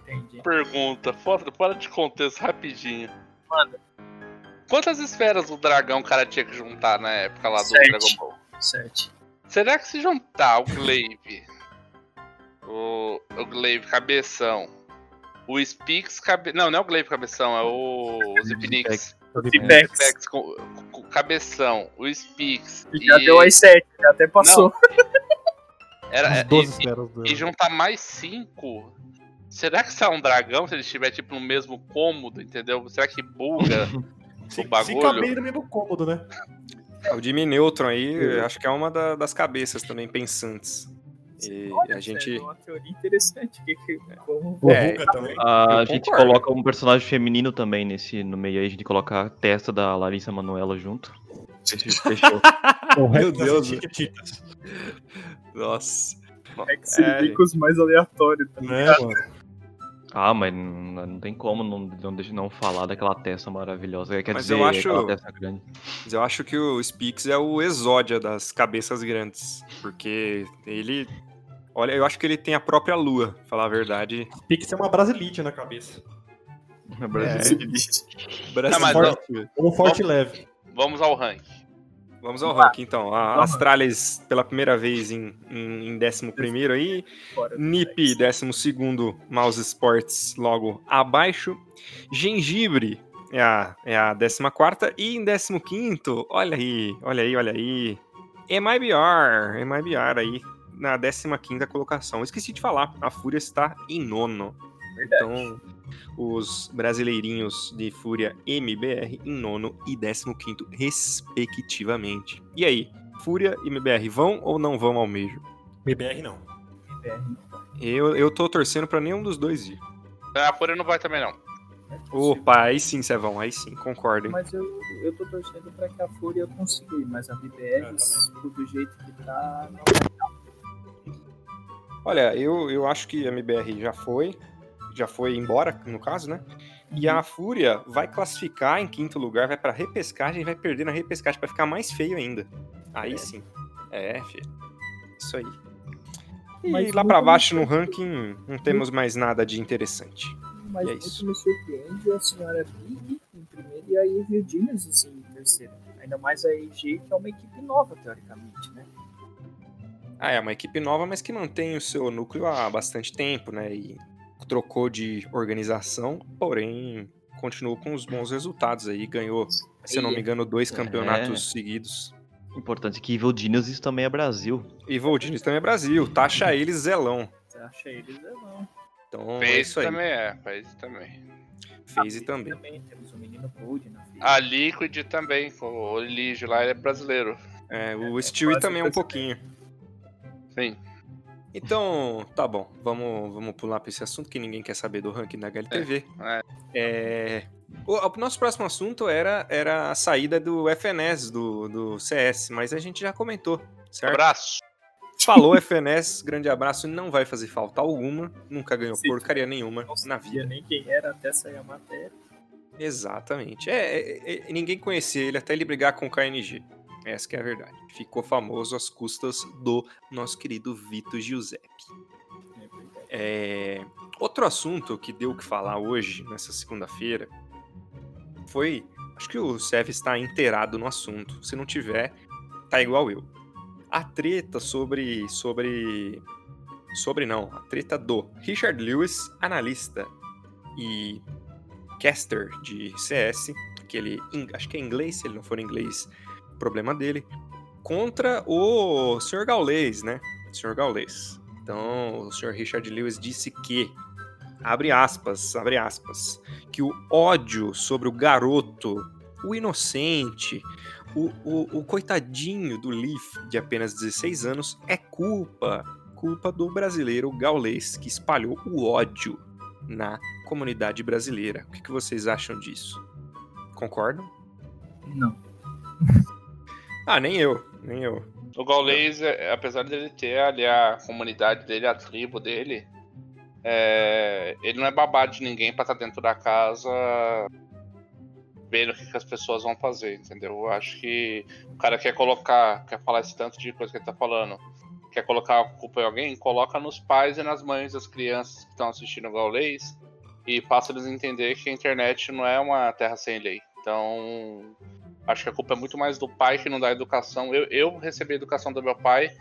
Entendi. Pergunta, fora, fora de contexto, rapidinho. Manda. Quantas esferas do dragão o cara tinha que juntar na época lá do Sete. Dragon Ball? Sete. Será que se juntar o Glaive, o, o Glaive cabeção, o Spix cabe... Não, não é o Glaive cabeção, é o, o Zipnix. Zipex. Com, com cabeção, o Spix. Já deu as sete, já até passou. Era, é, 12 e- e juntar mais cinco. Será que sai um dragão se ele estiver tipo no mesmo cômodo, entendeu? Será que buga o se bagulho? caber no mesmo cômodo, né? O Jimmy Neutron aí, acho que é uma da- das cabeças também pensantes. E Olha, a gente. É uma teoria interessante. Que, que, como... O É. A Eu gente concordo. coloca um personagem feminino também nesse no meio aí, a gente coloca a testa da Larissa Manoela junto. Fechou. Meu Deus. Chiquititas. Nossa. É que se É. os mais aleatórios também. Né, mano? Ah, mas não, não tem como não, não, deixa- não falar daquela testa maravilhosa. Quer Mas dizer, eu acho- aquela testa grande. Mas eu acho que o Spix é o exódia das cabeças grandes. Porque ele. Olha, eu acho que ele tem a própria lua, pra falar a verdade. Pix é uma brasilite na cabeça. É É. brasileiro. Não, mas Forte. Um forte leve. Vamos ao rank. Vamos ao ranking então. A Vamos. Astralis pela primeira vez em, em, em 11 aí. Fora do NIP, 12 Mouse Sports, logo abaixo. Gengibre é a, é a 14 e em 15, olha aí, olha aí, olha aí. MIBR, MIBR aí na 15 colocação. Esqueci de falar, a Fúria está em nono. Verdade. Então, os brasileirinhos de Fúria MBR em nono e 15, respectivamente. E aí, Fúria e MBR vão ou não vão ao Major? BBR não. BR. Eu, eu tô torcendo pra nenhum dos dois ir. A Fúria não vai também, não. Opa, aí sim, Cevão, aí sim, concordo. hein? Mas eu, eu tô torcendo pra que a Fúria consiga ir, mas a BBR, Eu do jeito que tá, não vai Olha, eu, eu acho que a MBR já foi, já foi embora, no caso, né? E a Fúria vai classificar em quinto lugar, vai pra repescagem e vai perder na repescagem pra ficar mais feio ainda. Aí É. sim. É, filho. Isso aí. E Mas lá pra baixo no ranking não temos mais nada de interessante. Mas E é muito isso. me surpreende a senhora Big em primeiro e a Evil Genesis em terceiro. Ainda mais a EG, que é uma equipe nova, teoricamente, né? Ah, é uma equipe nova, mas que mantém o seu núcleo há bastante tempo, né? E trocou de organização, porém continuou com os bons resultados aí. Ganhou, se eu não me engano, dois É. campeonatos seguidos. Importante que Evil Geniuses também é Brasil. E Voldines também é Brasil, taxa eles zelão. Acha eles é não. Então é Fez isso aí. também é, fez também. Fez e também. Também temos o menino Bud na. A Liquid também, o Eligio lá, ele é brasileiro. É, o Stewie quase também é um brasileiro. pouquinho. Sim. Então, tá bom. Vamos, vamos pular pra esse assunto que ninguém quer saber do ranking da HLTV. É. É, O, o nosso próximo assunto era, era a saída do FNS, do, do CS, mas a gente já comentou, certo? Abraço. Falou FNS, grande abraço, não vai fazer falta alguma, nunca ganhou Sim. porcaria nenhuma Não na vida. nem quem era até sair a matéria. Exatamente. É, é, é, ninguém conhecia ele até ele brigar com o KNG. Essa que é a verdade. Ficou famoso às custas do nosso querido Vitor Giuseppe. É. É, Outro assunto que deu o que falar hoje, nessa segunda-feira, foi. Acho que o Sev está inteirado no assunto. Se não tiver, tá igual eu. A treta sobre. sobre. Sobre não, a treta do Richard Lewis, analista e caster de CS, que ele. Acho que é inglês, se ele não for inglês, problema dele. Contra o Sr. Gaulês, né? Sr. Gaulês. Então, o Sr. Richard Lewis disse que, abre aspas, abre aspas, que o ódio sobre o garoto, o inocente, o, o, o coitadinho do Leaf, de apenas 16 anos, é culpa, culpa do brasileiro gaulês que espalhou o ódio na comunidade brasileira. O que, que vocês acham disso? Concordam? Não. Ah, nem eu, nem eu. O gaulês, é, apesar dele ter ali a comunidade dele, a tribo dele, é, ele não é babado de ninguém pra estar dentro da casa vendo o que, que as pessoas vão fazer, entendeu? Eu acho que o cara quer colocar, quer falar esse tanto de coisa que ele tá falando, quer colocar a culpa em alguém, coloca nos pais e nas mães das crianças que estão assistindo o gaulês e passa eles a entender que a internet não é uma terra sem lei. Então, acho que a culpa é muito mais do pai que não dá educação. Eu, eu recebi a educação do meu pai,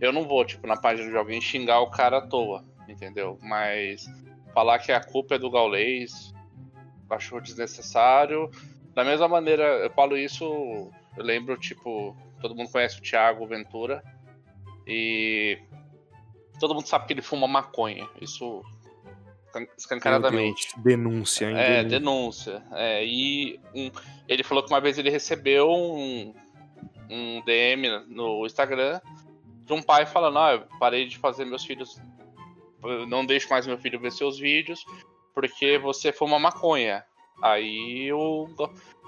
eu não vou, tipo, na página de alguém xingar o cara à toa, entendeu? Mas falar que a culpa é do gaulês, acho desnecessário. Da mesma maneira, eu falo isso, eu lembro, tipo, todo mundo conhece o Thiago Ventura e todo mundo sabe que ele fuma maconha. Isso escancaradamente. Denúncia, hein? É, denúncia. É, e um- ele falou que uma vez ele recebeu um, um DM no Instagram de um pai falando: Ah, eu parei de fazer meus filhos. Não deixo mais meu filho ver seus vídeos porque você fuma maconha. Aí o,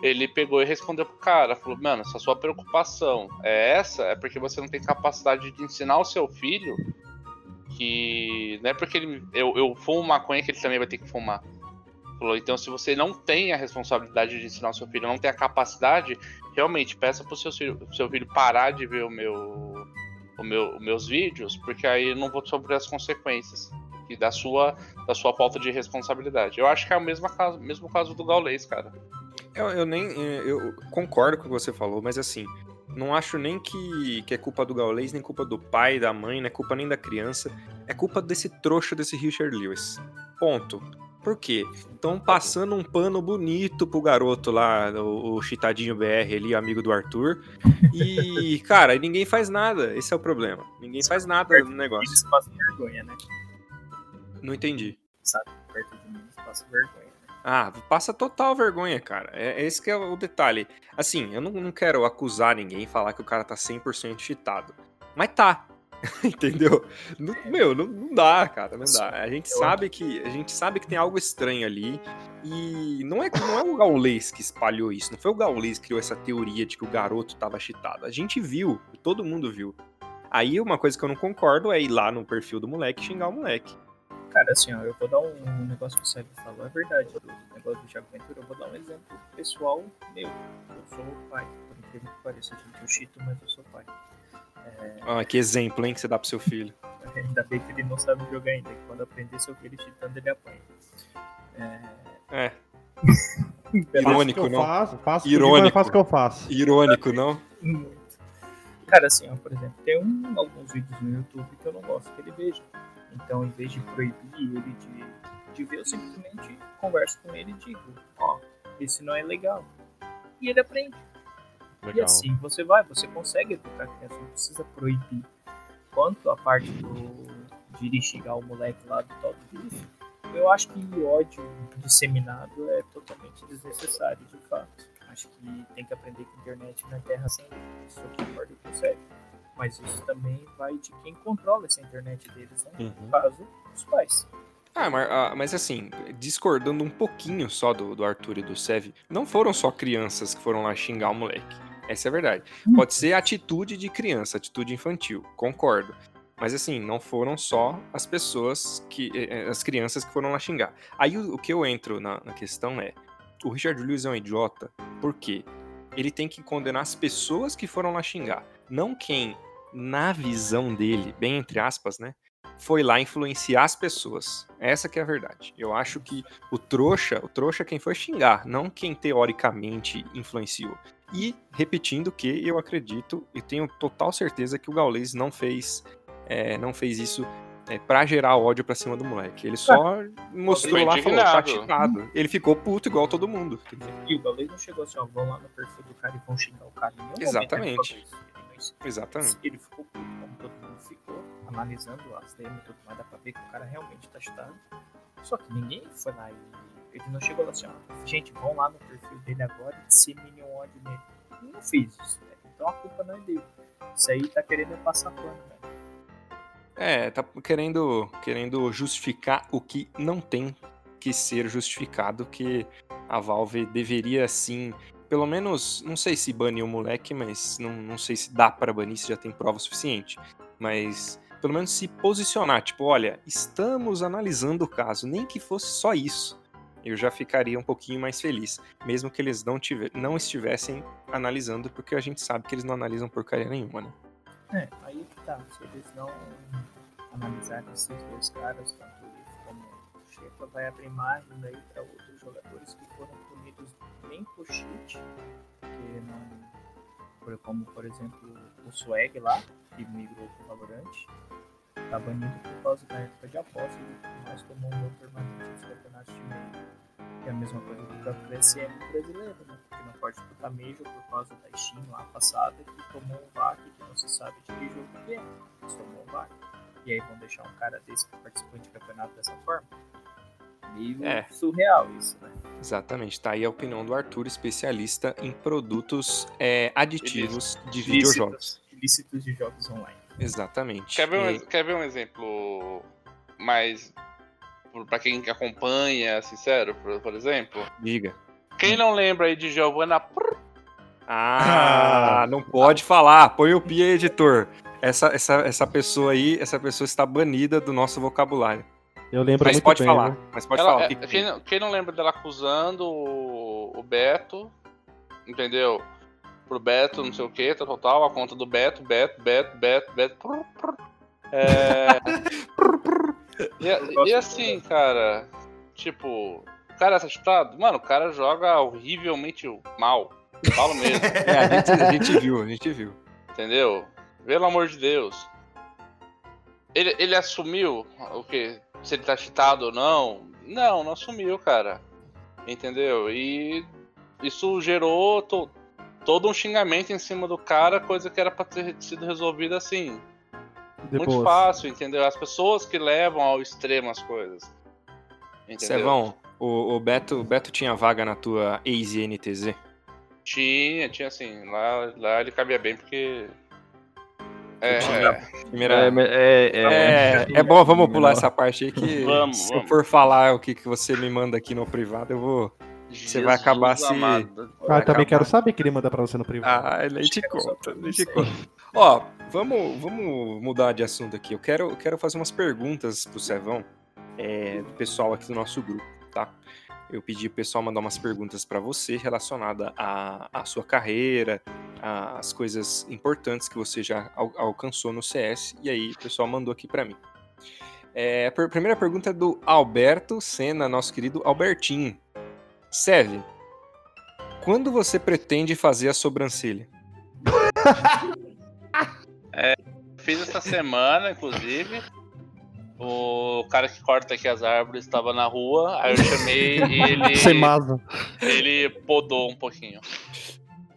ele pegou e respondeu pro cara: falou, Mano, se a sua preocupação é essa, é porque você não tem capacidade de ensinar o seu filho que não é porque ele, eu, eu fumo maconha que ele também vai ter que fumar. Falou, então se você não tem a responsabilidade de ensinar o seu filho, não tem a capacidade, realmente peça pro seu filho, seu filho parar de ver o meu, o meu, os meus vídeos, porque aí eu não vou sofrer as consequências e da sua, da sua falta de responsabilidade. Eu acho que é o mesmo caso, mesmo caso do Gaulês, cara. Eu, eu nem. Eu concordo com o que você falou, mas assim. Não acho nem que, que é culpa do Gaulês, nem culpa do pai, da mãe, não é culpa nem da criança. É culpa desse trouxa desse Richard Lewis. Ponto. Por quê? Estão passando um pano bonito pro garoto lá, o, o Chitadinho BR ali, amigo do Arthur. E, cara, ninguém faz nada. Esse é o problema. Ninguém faz nada no negócio. Eles passam vergonha, né? Não entendi. Sabe? Perto de mim, eles passam vergonha. Ah, passa total vergonha, cara. É, esse que é o detalhe. Assim, eu não, não quero acusar ninguém, falar que o cara tá 100% cheatado. Mas tá. Entendeu? Não- meu, não, não dá, cara, não dá. A gente sabe que a gente sabe que tem algo estranho ali e não é não é o Gaulês que espalhou isso, não foi o Gaulês que criou essa teoria de que o garoto tava cheatado. A gente viu, todo mundo viu. Aí uma coisa que eu não concordo é ir lá no perfil do moleque e xingar o moleque. Cara, assim, ó, eu vou dar um negócio que o Sérgio falou, é verdade. O negócio do Thiago Ventura, eu vou dar um exemplo pessoal meu. Eu sou pai, por incrível que pareça, gente. Eu chito, mas eu sou pai. É, Ah, que exemplo, hein, que você dá pro seu filho. ainda bem que ele não sabe jogar ainda, que quando aprender seu filho chitando, ele apanha. É, É, Irônico, o eu não? Faço, faço o eu Irônico. mas faço o que eu faço. irônico, não? Muito. Cara, assim, ó, por exemplo, tem um- alguns vídeos no YouTube que eu não gosto que ele veja. Então, em vez de proibir ele de, de ver, eu simplesmente converso com ele e digo, ó, esse não é legal. E ele aprende. E Legal. assim você vai, você consegue educar a criança, não precisa proibir. Quanto a parte do, de ele xingar o moleque lá do tal do bicho, eu acho que o ódio disseminado é totalmente desnecessário, de fato. Acho que tem que aprender que a internet não é terra sem lei. Isso eu concordo com você. Mas isso também vai de quem controla essa internet deles, né? Uhum. No caso, os pais. Ah, mas, ah, assim, discordando um pouquinho só do, do Arthur e do Sev, não foram só crianças que foram lá xingar o moleque. Essa é a verdade. Pode ser atitude de criança, atitude infantil, concordo. Mas assim, não foram só as pessoas que. eh, eh, as crianças que foram lá xingar. Aí o, o que eu entro na, na questão é: o Richard Lewis é um idiota, por quê? Ele tem que condenar as pessoas que foram lá xingar, não quem, na visão dele, bem entre aspas, né? Foi lá influenciar as pessoas. Essa que é a verdade. Eu acho que o trouxa, o trouxa é quem foi xingar, não quem teoricamente influenciou. E repetindo que eu acredito e tenho total certeza que o Gaules não fez, é, não fez isso é, para gerar ódio pra cima do moleque. Ele só mostrou Foi lá e falou, tá cheatado. Ele ficou puto igual todo mundo. E o Galês não chegou assim, ó, vão lá no perfil do cara e vão xingar o cara. Momento Exatamente. Ele ficou puto, como todo mundo ficou, analisando as DM e tudo mais, dá pra ver que o cara realmente tá chutado. Só que ninguém foi lá e ele não chegou lá assim, ó, gente, vão lá no perfil dele agora e disseminem um ódio nele. não fiz isso, velho. Então a culpa não é dele. Isso aí tá querendo passar pano, velho. É, tá querendo, querendo justificar o que não tem que ser justificado, que a Valve deveria sim, pelo menos, não sei se banir o moleque, mas não, não sei se dá para banir, se já tem prova suficiente, mas pelo menos se posicionar, tipo, olha, estamos analisando o caso, nem que fosse só isso. Eu já ficaria um pouquinho mais feliz, mesmo que eles não, tiver, não estivessem analisando, porque a gente sabe que eles não analisam porcaria nenhuma, né? É, aí que tá. Se eles não analisarem esses dois caras, tanto Leaf como o Shepa, vai abrir margem aí para outros jogadores que foram punidos nem por cheat, que não. Como por exemplo o Swag lá, que migrou pro Valorant, tá banido por causa da época de aposta mais tomou um gol permanente nos campeonatos de meio. E a mesma coisa do próprio VSM brasileiro, né? Que não pode disputar Major por causa da Steam lá passada, que tomou um VAC que não se sabe de que jogo que é, mas tomou um VAC. E aí vão deixar um cara desse participante de campeonato dessa forma? Meio É. surreal isso, né? Exatamente, tá aí a opinião do Arthur, especialista em produtos é, aditivos de videojogos. Ilícitos de jogos online. Exatamente. Quer ver, um, E- quer ver um exemplo mais. Pra quem acompanha, sincero, por, por exemplo? Diga. Quem não lembra aí de Giovanna Prr, Ah, não pode falar. Põe o pi aí, editor. Essa, essa, essa pessoa aí, essa pessoa está banida do nosso vocabulário. Eu lembro Mas muito pode bem, falar. viu? Mas pode ela- falar. é- o que que quem, não- quem não lembra dela acusando o, o Beto, entendeu? Pro Beto, não sei o que, tal, tal, tal, a conta do Beto, Beto, Beto, Beto, Beto. prr, prr. É... e, e assim, cara, tipo, o cara é assustado, mano, o cara joga horrivelmente mal. Falo mesmo. É, a gente, a gente viu, a gente viu. Entendeu? Pelo amor de Deus. Ele, ele assumiu o que? Se ele tá cheatado ou não? Não, não assumiu, cara. Entendeu? E isso gerou to- todo um xingamento em cima do cara, coisa que era pra ter sido resolvida assim. De muito boas. fácil, entendeu? As pessoas que levam ao extremo as coisas. Entendeu? Sevão, o, o Beto, o Beto tinha vaga na tua Easy NTZ? Tinha, tinha assim. Lá, lá ele cabia bem porque. É, é. Primeira... É, é, é, É, é bom, vamos pular essa parte aí que Vamos, se vamos. eu for falar o que, que você me manda aqui no privado, eu vou. Você vai acabar se-. Ah, eu também quero saber que ele manda pra você no privado. Ah, nem te conta, nem te conta. Ó, vamos, vamos mudar de assunto aqui. Eu quero, eu quero fazer umas perguntas pro Sevão, é, do pessoal aqui do nosso grupo, tá? Eu pedi pro pessoal mandar umas perguntas pra você relacionada à, à sua carreira, às coisas importantes que você já al- alcançou no CS, e aí o pessoal mandou aqui pra mim. É, a primeira pergunta é do Alberto Senna, nosso querido Albertinho. Seve, quando você pretende fazer a sobrancelha? Fiz essa semana, inclusive. O cara que corta aqui as árvores estava na rua, aí eu chamei e ele, Sem masa. ele podou um pouquinho.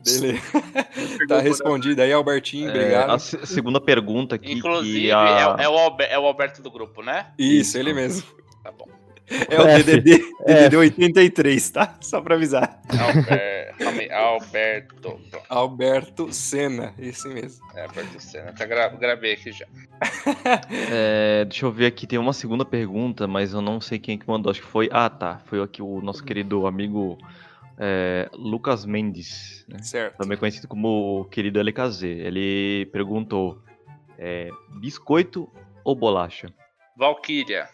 Beleza. tá respondido aí, Albertinho, É, obrigado. a se- segunda pergunta aqui. Inclusive, que a... é, é o Albe- é o Alberto do grupo, né? Isso, ele mesmo. Tá bom. É o F. DDD, F. DDD 83, tá? Só pra avisar. Alber... calma aí, Alberto. Alberto Senna, esse mesmo. é Alberto Senna. Tá gra... Gravei aqui já. É, deixa eu ver aqui, tem uma segunda pergunta, mas eu não sei quem que mandou. Acho que foi. Ah, tá. Foi aqui o nosso querido amigo é, Lucas Mendes, né? Certo. também conhecido como o querido LKZ. Ele perguntou: é, biscoito ou bolacha? Valkyria.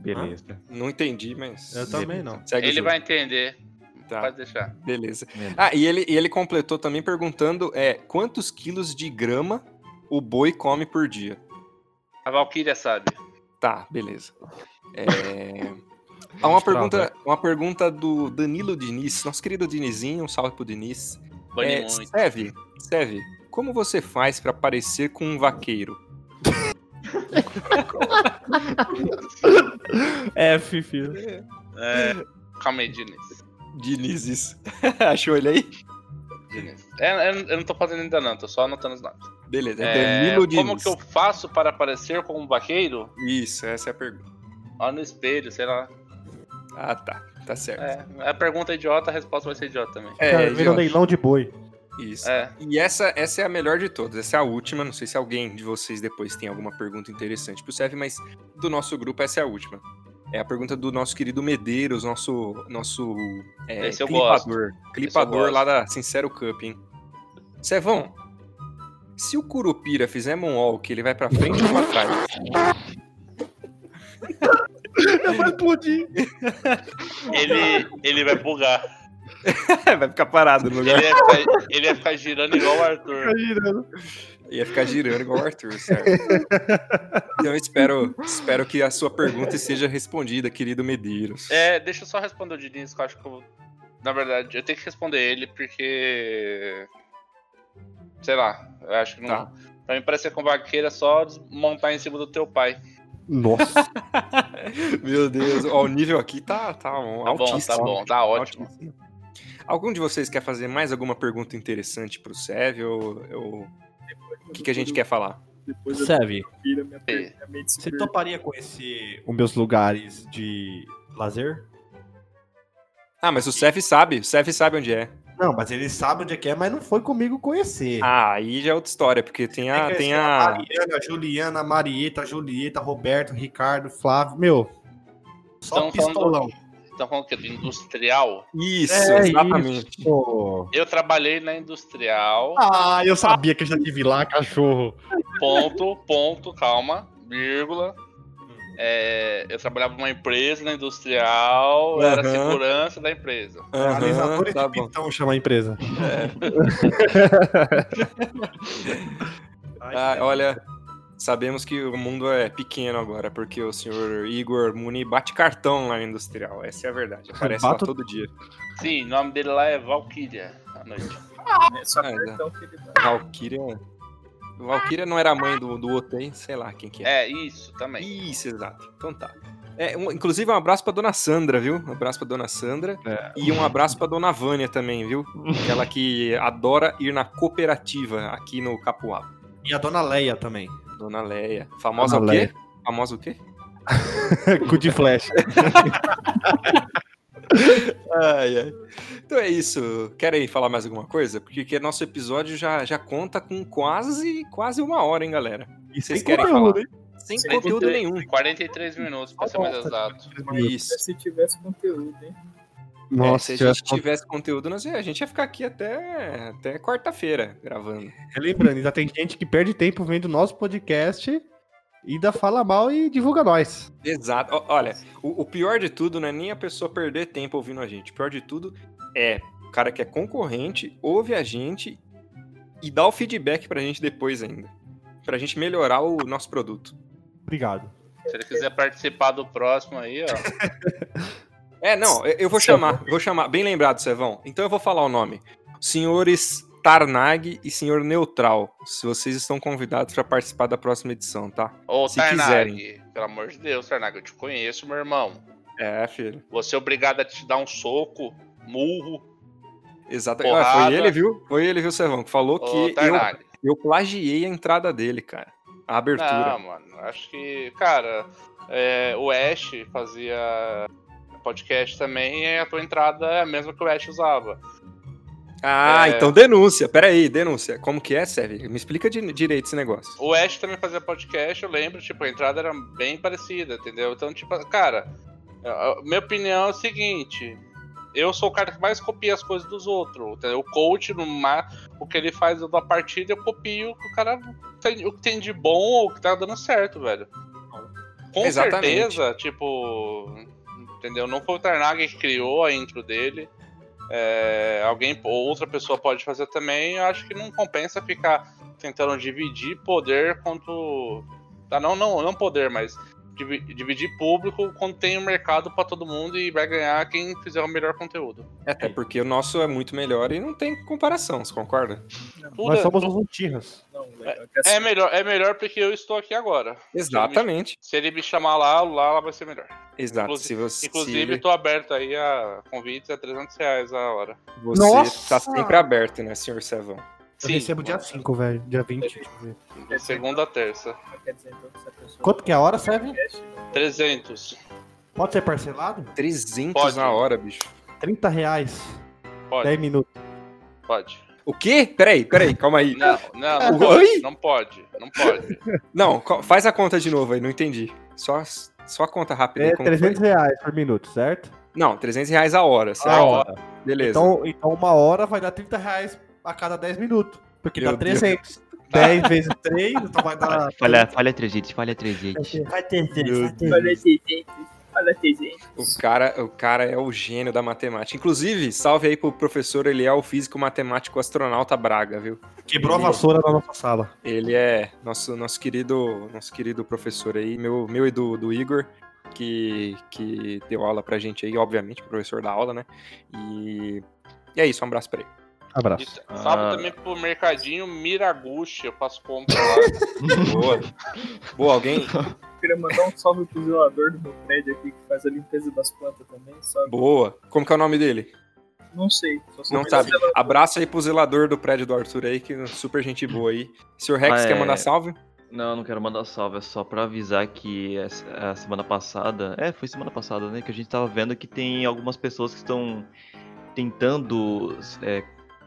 Beleza. Não entendi, mas. Eu também não. Segue Ele vai entender. Tá, Pode deixar. beleza. Beleza. Ah, e ele, e ele completou também perguntando: é, quantos quilos de grama o boi come por dia? A Valkyria sabe. Tá, beleza. É... Há uma pergunta, uma pergunta do Danilo Diniz, nosso querido Dinizinho, um salve pro Diniz. Bane É, muito. Seve, Seve, como você faz pra parecer com um vaqueiro? F, filho. É, calma aí, Diniz. Diniz, isso. Achou ele aí? Diniz. É, eu, eu não tô fazendo ainda não, tô só anotando os nomes. Beleza, é, É, Danilo Diniz. como que eu faço para parecer como um vaqueiro? Isso, essa é a pergunta. Olha no espelho, sei lá. Ah, tá. Tá certo. É, a pergunta é idiota, a resposta vai ser idiota também. É, Cara, é, vira idiota. leilão de boi. Isso. É. E essa, essa é a melhor de todas. Essa é a última. Não sei se alguém de vocês depois tem alguma pergunta interessante pro Sev, mas do nosso grupo essa é a última. É a pergunta do nosso querido Medeiros, nosso, nosso é, clipador. Clipador lá da Sincero Cup, hein? Sevão, se o Curupira fizer moonwalk, ele vai pra frente ou pra trás? Vai explodir. Ele, ele vai bugar. vai ficar parado no lugar. Ele ia ficar, ele ia ficar girando igual o Arthur. Ia ficar girando igual o Arthur, certo? Então eu espero, espero que a sua pergunta seja respondida, querido Medeiros. É, deixa eu só responder o Diniz, que eu acho que eu, Na verdade, eu tenho que responder ele porque. Sei lá, eu acho que não. Tá. Pra mim parece que com vaqueira é só montar em cima do teu pai. Nossa. Meu Deus, ó, o nível aqui tá, tá um, Tá bom, altíssimo. tá bom, tá ótimo. Altíssimo. Algum de vocês quer fazer mais alguma pergunta interessante pro Sev ou, ou- o que, que a gente quer falar? Depois eu Seve, viro minha, É. minha mente se você toparia conhecer os meus lugares de lazer? Ah, mas o Sev sabe, o Sev sabe onde é. Não, mas ele sabe onde é que é, mas não foi comigo conhecer. Ah, aí já é outra história, porque tem a. Tem conhecer a... Mariana, Juliana, Marieta, Julieta, Roberto, Ricardo, Flávio. Meu, só falando- pistolão. Então falando que é do industrial. Isso, É exatamente. isso. Eu trabalhei na industrial. Ah, eu sabia que eu já tive lá, cachorro. Ponto, ponto, calma, vírgula. É, eu trabalhava numa empresa na industrial, eu era segurança da empresa. Aham, Analisadores tá de bom. pitão chama a empresa. Ah, olha, sabemos que o mundo é pequeno agora, porque o senhor Igor Muni bate cartão lá na industrial. Essa é a verdade. Aparece Bato- lá todo dia. Sim, o nome dele lá é Valkyria à noite. É só Ah, cartão que ele dá. Valkyria. Valkyria não era a mãe do, do outro aí, sei lá quem que é. É, isso também. Isso, exato. Então tá. É, um- inclusive, um abraço pra dona Sandra, viu? Um abraço pra dona Sandra. É. E um abraço pra dona Vânia também, viu? Aquela que adora ir na cooperativa aqui no Capuá. E a dona Leia também. Dona Leia. Famosa Dona o quê? Leia. Famosa o quê? Cu de flecha. Ai, ai. Então é isso. Querem falar mais alguma coisa? Porque que nosso episódio já, já conta com quase, quase uma hora, hein, galera? E Vocês sem querem conteúdo, falar? hein? Sem Sem conteúdo conteúdo. nenhum. 43 minutos, pra ser mais exato. Isso. Se tivesse conteúdo, hein? É, Nossa, se a tivesse gente tivesse conteúdo, nós, ia- a gente ia ficar aqui até, até quarta-feira gravando. Lembrando, ainda tem gente que perde tempo vendo nosso podcast ainda fala mal e divulga nós. Exato. Olha, o, o pior de tudo não é nem a pessoa perder tempo ouvindo a gente. O pior de tudo é o cara que é concorrente, ouve a gente e dá o feedback pra gente depois ainda. Pra gente melhorar o nosso produto. Obrigado. Se ele quiser participar do próximo aí, ó. É, não, eu, eu vou chamar, vou chamar. Bem lembrado, Sevão. Então eu vou falar o nome. Senhores Tarnag e senhor Neutral. Se vocês estão convidados pra participar da próxima edição, tá? Ô, Se Tarnag, quiserem. pelo amor de Deus, Tarnag, eu te conheço, meu irmão. É, filho. Você é obrigado a te dar um soco, murro. Exatamente. Porrada. Foi ele, viu? Foi ele, viu, Sevão? Que falou Ô, que eu, Tarnag. eu plagiei a entrada dele, cara. A abertura. Não, mano, acho que, cara, é, o Ash fazia podcast também e a tua entrada é a mesma que o Ash usava. Ah, É. então denúncia. Pera aí, denúncia. Como que é, Sérgio? Me explica di- direito esse negócio. O Ash também fazia podcast, eu lembro, tipo, a entrada era bem parecida, entendeu? Então, tipo, cara, minha opinião é o seguinte. Eu sou o cara que mais copia as coisas dos outros. Entendeu? O coach, no ma- o que ele faz da partida, eu copio o que o cara tem, o que tem de bom ou o que tá dando certo, velho. Com Exatamente. certeza, tipo. Entendeu? Não foi o Tarnag que criou a intro dele. É, alguém, outra pessoa pode fazer também. Eu acho que não compensa ficar tentando dividir poder quanto. Ah, não, não, não poder, mas divi- dividir público quando tem um mercado pra todo mundo e vai ganhar quem fizer o melhor conteúdo. Até porque o nosso é muito melhor e não tem comparação, você concorda? Tudo Nós é- somos os Untirras. Que é assim, melhor, é melhor porque eu estou aqui agora. Exatamente. Se ele me chamar lá, lá vai ser melhor. Exato. Inclusive- se você, Inclusive, tô aberto aí a convites a 300 reais a hora. você Nossa! tá sempre aberto, né, senhor Sevão? Eu recebo dia 5, velho. Dia 20. deixa eu ver. De segunda a terça. Quanto que é a hora, serve? podcast, 300. Pode ser parcelado? 300 Pode. na hora, bicho. 30 reais. Pode, 10 minutos. pode. O quê? Peraí, peraí, calma aí. Não, não, não Oi? Não pode, não pode. Não, faz a conta de novo aí, não entendi. Só, só a conta rápida É como 300 foi? reais por minuto, certo? Não, 300 reais a hora, certo? A hora. Beleza. Então, então uma hora vai dar 30 reais a cada 10 minutos. Porque Meu dá 300. 10 vezes 3, então vai dar. Falha, falha 300, falha 300. Vai ter, Meu vai ter. Olha. Olha, gente. O cara, o cara é o gênio da matemática. Inclusive, salve aí pro professor, ele é o físico matemático astronauta Braga, viu? Quebrou a vassoura na nossa sala. Ele é nosso, nosso querido nosso querido professor aí, meu, meu e do, do Igor, que, que deu aula pra gente aí, obviamente, professor da aula, né? E, e é isso, um abraço pra ele. E Abraço. Ah. salve também pro mercadinho Miraguchi, eu faço compra lá. Boa. Boa, alguém? Queria mandar um salve pro zelador do meu prédio aqui, que faz a limpeza das plantas também, sabe? Boa. Como que é o nome dele? Não sei. Não sabe. é zelador. Abraço aí pro zelador do prédio do Arthur aí, que é super gente boa aí. Senhor Rex, Ah, quer é. mandar salve? Não, não quero mandar salve, é só pra avisar que a semana passada, é, foi semana passada, né, que a gente tava vendo que tem algumas pessoas que estão tentando é,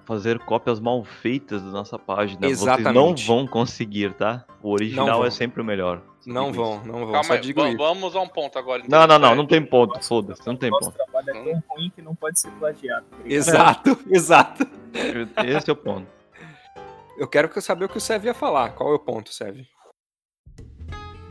fazer cópias mal feitas da nossa página. Vocês não Exatamente. vão conseguir, tá? O original é sempre o melhor. Não vão, isso. não vão. Calma Só aí, digo isso. vamos a um ponto agora. então. Não, não, não, não É, tem ponto, foda-se, não tem Nosso ponto. trabalho é tão ruim que não pode ser plagiado. Obrigado. Exato, exato. Esse é o ponto. Eu quero que eu saber o que o Sev ia falar. Qual é o ponto, Sev?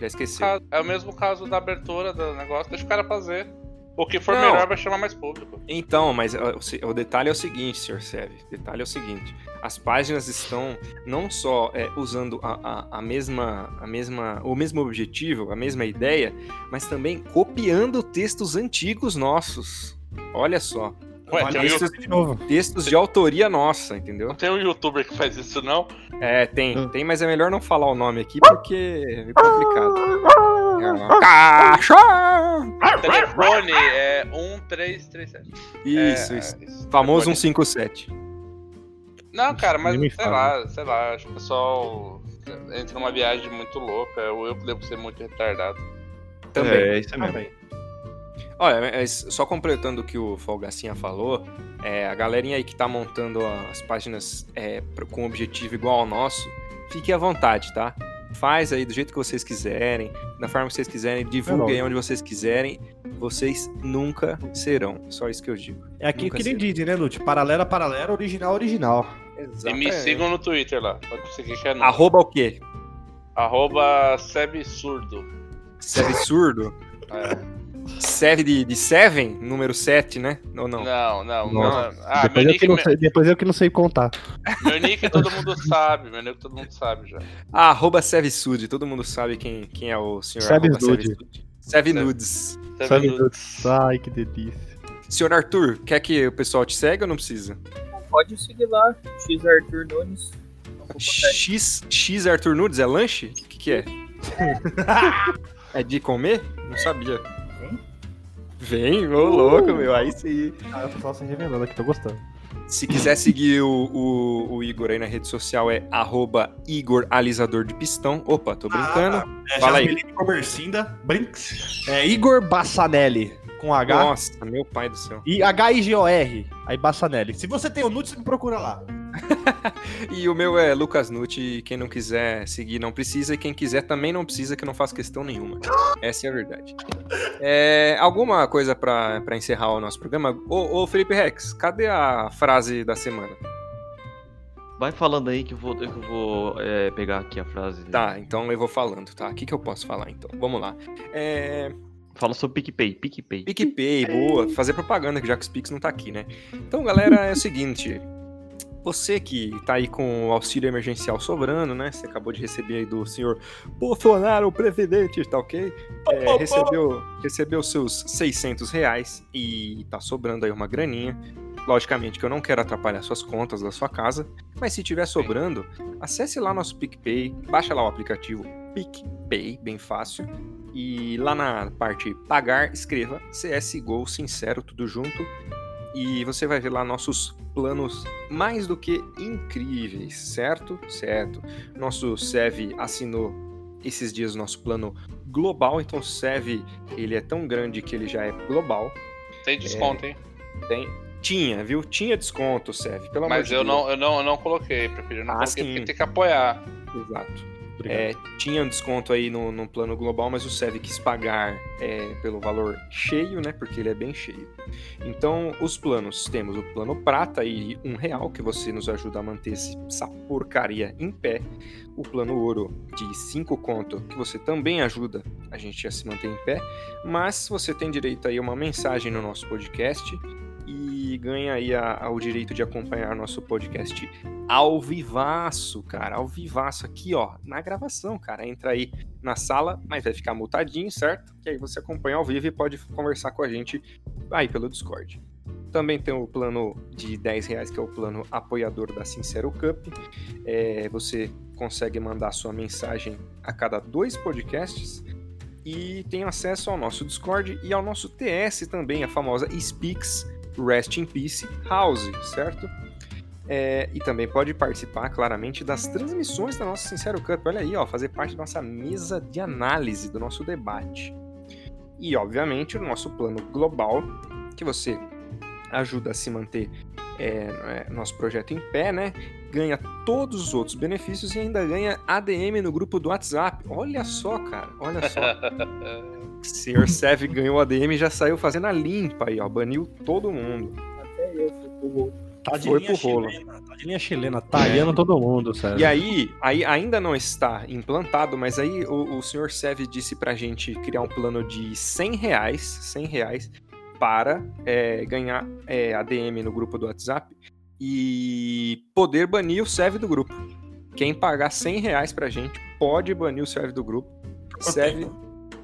Já esqueci. É o mesmo caso da abertura do negócio, deixa o cara fazer. O que for Não. melhor vai chamar mais público. Então, mas o o detalhe é o seguinte, Sr. Sev. O detalhe é o seguinte. As páginas estão não só é, usando a, a, a mesma, a mesma, o mesmo objetivo, a mesma ideia, mas também copiando textos antigos nossos. Olha só. Ué, Vale tem you- de novo. Textos de autoria nossa, entendeu? não tem um youtuber que faz isso, não? É, tem, Ah. tem, mas é melhor não falar o nome aqui porque é complicado. É, Cachorro! O telefone é 1337. Isso, É, isso. isso. Famoso Telefone- 157. Não, cara, mas sei fala. lá, sei lá, acho que o pessoal entra numa viagem muito louca, eu, eu devo ser muito retardado. Também. É, isso mesmo. Também. Olha, só completando o que o Folgacinha falou, é, a galerinha aí que tá montando as páginas é, com objetivo igual ao nosso, fique à vontade, tá? Faz aí do jeito que vocês quiserem, da forma que vocês quiserem, divulguem onde vocês quiserem. Vocês nunca serão. Só isso que eu digo. É aqui Nunca que nem dizem, né, Lute? Paralela, paralela, original, original. E me sigam no Twitter lá, pode seguir que é Arroba o quê? Arroba Sebsurdo. Sev surdo? É. Sev de, de Seven? Número 7, né? Ou não? Não, não, não. Ah, meu depois, eu nick, que não sei, depois eu que não sei contar. meu nick todo mundo sabe, meu nick todo mundo sabe já. Ah, arroba Sevsud, todo mundo sabe quem, quem é o senhor Sevsud. Sevsud. Sevnudes. Sabe Sev- tudo. Ai, que delícia. Senhor Arthur, quer que o pessoal te segue ou não precisa? Pode seguir lá, X Arthur Nunes. X, X Arthur Nudes é lanche? O que, que é? é de comer? Não sabia. Vem, ô louco, meu. Aí sim. Ah, o pessoal se revelando aqui, tô gostando. Se quiser seguir o, o, o Igor aí na rede social é arroba Igor Alisador de Pistão. Opa, tô brincando. É, Fala aí. Comercinda, Brinks. É Igor Bassanelli, com H. Nossa, meu pai do céu. E H-I-G-O-R, aí Bassanelli. Se você tem o Nudes, você me procura lá. E o meu é Lucas Nutti. Quem não quiser seguir não precisa. E quem quiser também não precisa, que eu não faço questão nenhuma. Essa é a verdade. É, alguma coisa pra, pra encerrar o nosso programa? Ô, ô, Felipe Rex, cadê a frase da semana? Vai falando aí que eu vou, que eu vou é, pegar aqui a frase. Tá, então eu vou falando, tá? O que, que eu posso falar então? Vamos lá. É, Fala sobre PicPay, PicPay. PicPay, boa. Fazer propaganda, já que os Pix não tá aqui, né? Então, galera, é o seguinte. Você que tá aí com o auxílio emergencial sobrando, né? Você acabou de receber aí do senhor Bolsonaro, o presidente, tá ok? É, recebeu, recebeu seus 600 reais e tá sobrando aí uma graninha. Logicamente que eu não quero atrapalhar suas contas da sua casa, mas se tiver sobrando, acesse lá nosso PicPay, baixa lá o aplicativo PicPay, bem fácil, e lá na parte pagar, escreva CSGO Sincero, tudo junto, e você vai ver lá nossos planos mais do que incríveis, certo? Certo. Nosso SEV assinou esses dias o nosso plano global, então o SEV, ele é tão grande que ele já é global. Tem desconto, hein? Tem, tinha, viu? Tinha desconto, SEV, pelo amor Mas de eu Deus. não, eu, não, eu não coloquei, prefiro não Ah, coloquei sim. porque tem que apoiar. Exato. É, tinha um desconto aí no, no plano global, mas o SEV quis pagar é, pelo valor cheio, né? Porque ele é bem cheio. Então, os planos, temos o plano prata aí, um real, que você nos ajuda a manter essa porcaria em pé. O plano ouro de 5 conto, que você também ajuda a gente a se manter em pé. Mas você tem direito aí a uma mensagem no nosso podcast ganha aí a- a- o direito de acompanhar nosso podcast ao vivaço, cara, ao vivaço aqui, ó, na gravação, cara. Entra aí na sala, mas vai ficar mutadinho, certo? Que aí você acompanha ao vivo e pode conversar com a gente aí pelo Discord. Também tem o plano de 10 reais, que é o plano apoiador da Sincero Cup. É, você consegue mandar sua mensagem a cada dois podcasts e tem acesso ao nosso Discord e ao nosso TS também, a famosa Speaks Rest in Peace House, certo? É, e também pode participar claramente das transmissões da nossa Sincero Cup. Olha aí, ó, fazer parte da nossa mesa de análise, do nosso debate. E, obviamente, o nosso plano global, que você ajuda a se manter é, é, nosso projeto em pé, né? Ganha todos os outros benefícios e ainda ganha ADM no grupo do WhatsApp. Olha só, cara, olha só. O Senhor Sev ganhou ADM e já saiu fazendo a limpa aí, ó. Baniu todo mundo. Até eu fui pro gol. Tá de foi linha pro rolo. chilena, tá de linha chilena, talhando todo mundo, sério. E aí, aí ainda não está implantado, mas aí o, o senhor Sev disse pra gente criar um plano de 100 reais, 100 reais para é, ganhar é, ADM no grupo do WhatsApp e poder banir o Sev do grupo. Quem pagar 100 reais pra gente pode banir o Sev do grupo. Sev...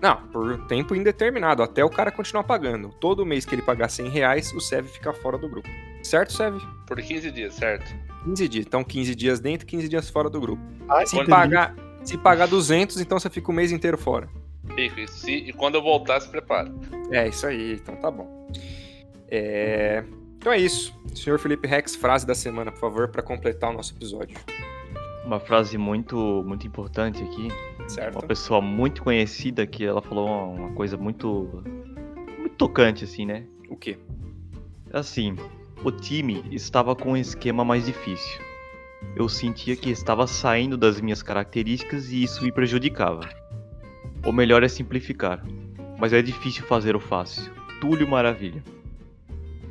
Não, por tempo indeterminado, até o cara continuar pagando. Todo mês que ele pagar 100 reais, o Sev fica fora do grupo. Certo, Sev? Por 15 dias, certo? 15 dias. Então, 15 dias dentro, 15 dias fora do grupo. Ai, Se pagar, se pagar 200, então você fica o mês inteiro fora. Fico. E, se- e quando eu voltar, se prepara. É, isso aí. Então tá bom. É, Então é isso. Senhor Felipe Rex, frase da semana, por favor, para completar o nosso episódio. Uma frase muito, muito importante aqui. Certo? Uma pessoa muito conhecida que ela falou uma, coisa muito, muito tocante, assim, né? O quê? Assim, o time estava com um esquema mais difícil. Eu sentia que estava saindo das minhas características e isso me prejudicava. O melhor é simplificar, mas é difícil fazer o fácil. Túlio Maravilha.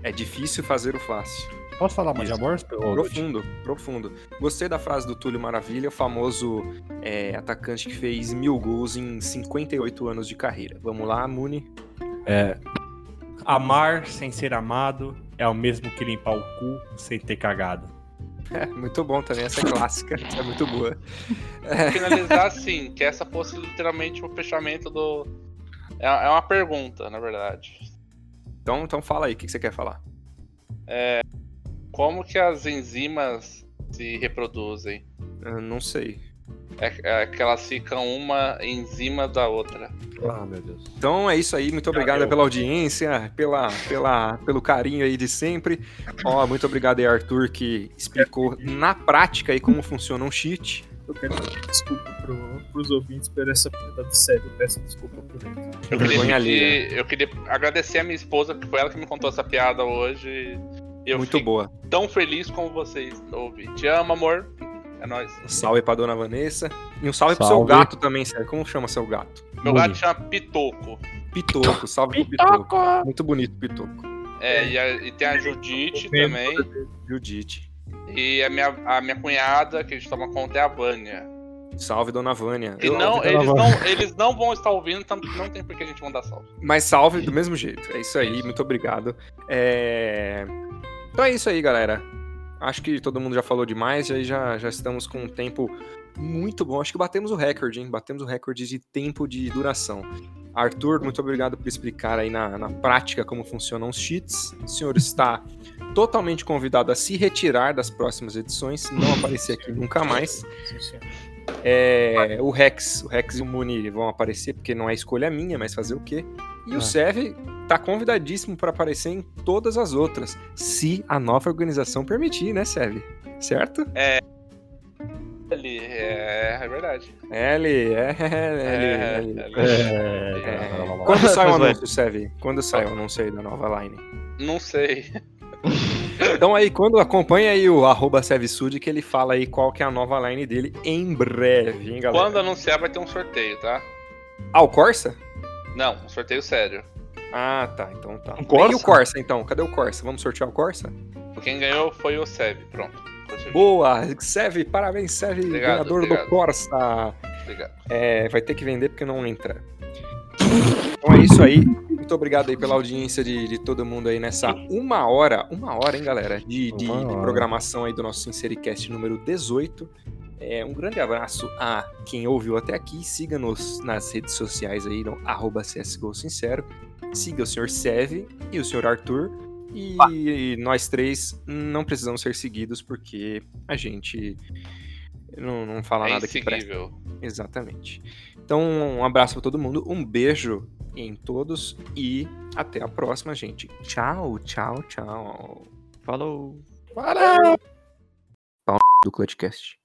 É difícil fazer o fácil. Posso falar mais de amor? Profundo, profundo. Gostei da frase do Túlio Maravilha, o famoso é, atacante que fez mil gols em 58 anos de carreira. Vamos lá, Muni. É, amar sem ser amado é o mesmo que limpar o cu sem ter cagado. É, muito bom também, essa é clássica. É muito boa. Finalizar assim, que essa fosse literalmente o fechamento do. É, é uma pergunta, na verdade. Então, então fala aí, o que que você quer falar? Como que as enzimas se reproduzem? Eu não sei. É, é que elas ficam uma enzima da outra. Ah, meu Deus. Então é isso aí, muito obrigado pela audiência, pela, pela, pelo carinho aí de sempre. Ó, muito obrigado aí, Arthur, que explicou na prática aí como funciona um cheat. Eu quero pedir desculpa pro, pros ouvintes por essa perda de sério. Eu peço desculpa por isso. Eu queria, eu queria agradecer a minha esposa, que foi ela que me contou essa piada hoje. E eu Muito boa. tão feliz como vocês ouvir. Te amo, amor. É nóis. Um salve pra dona Vanessa. E um salve, pro seu Salve. gato também, sério. Como chama seu gato? Meu Muni. gato chama Pitoco. Pitoco, salve pro Pitoco. Muito bonito, Pitoco. É, e, a- e tem a Judite também. Judite. E a minha, a minha cunhada, que a gente toma conta, é a Vânia. Salve, dona Vânia. E não, Dona eles, Vânia. não, eles não vão estar ouvindo, então não tem por que a gente mandar salve. Mas salve do mesmo jeito. É isso aí, muito obrigado. É... Então é isso aí, galera. Acho que todo mundo já falou demais, e aí já, já estamos com um tempo muito bom. Acho que batemos o recorde, hein? Batemos o recorde de tempo de duração. Arthur, muito obrigado por explicar aí na, na prática como funcionam os cheats. O senhor está totalmente convidado a se retirar das próximas edições, não aparecer aqui nunca mais. É, o Rex, o Rex e o Muni vão aparecer porque não é escolha minha, mas fazer o quê? E o Ah. Sev tá convidadíssimo para aparecer em todas as outras, se a nova organização permitir, né, Sev? Certo? L, é, é verdade. L, é, É, L, L. é, É. Quando sai o anúncio, Sev? Quando sai o anúncio aí da nova line? Não sei. Então aí, quando acompanha aí o arroba Sevsud, que ele fala aí qual que é a nova line dele em breve, hein, galera? Quando anunciar vai ter um sorteio, tá? Ah, o Corsa? Não, um sorteio sério. Ah, tá, então tá. Um Corsa? E o Corsa, então? Cadê o Corsa? Vamos sortear o Corsa? Quem ganhou foi o Sev, pronto. Boa! Sev, parabéns, Sev, Obrigado, ganhador obrigado. do Corsa. Obrigado. É, vai ter que vender porque não entra. Então é isso aí. Muito obrigado aí pela audiência de, de todo mundo aí nessa uma hora, uma hora, hein, galera, de, de- de programação aí do nosso Sincericast número 18. É, um grande abraço a quem ouviu até aqui. Siga-nos nas redes sociais aí no arroba CSGO Sincero. Siga o Sr. Sev e o Sr. Arthur. E nós três não precisamos ser seguidos porque a gente não, não fala É nada que presta. Exatamente. Então, um abraço pra todo mundo, um beijo em todos e até a próxima, gente. Tchau, tchau, tchau. Falou. Para! Do Clutchcast.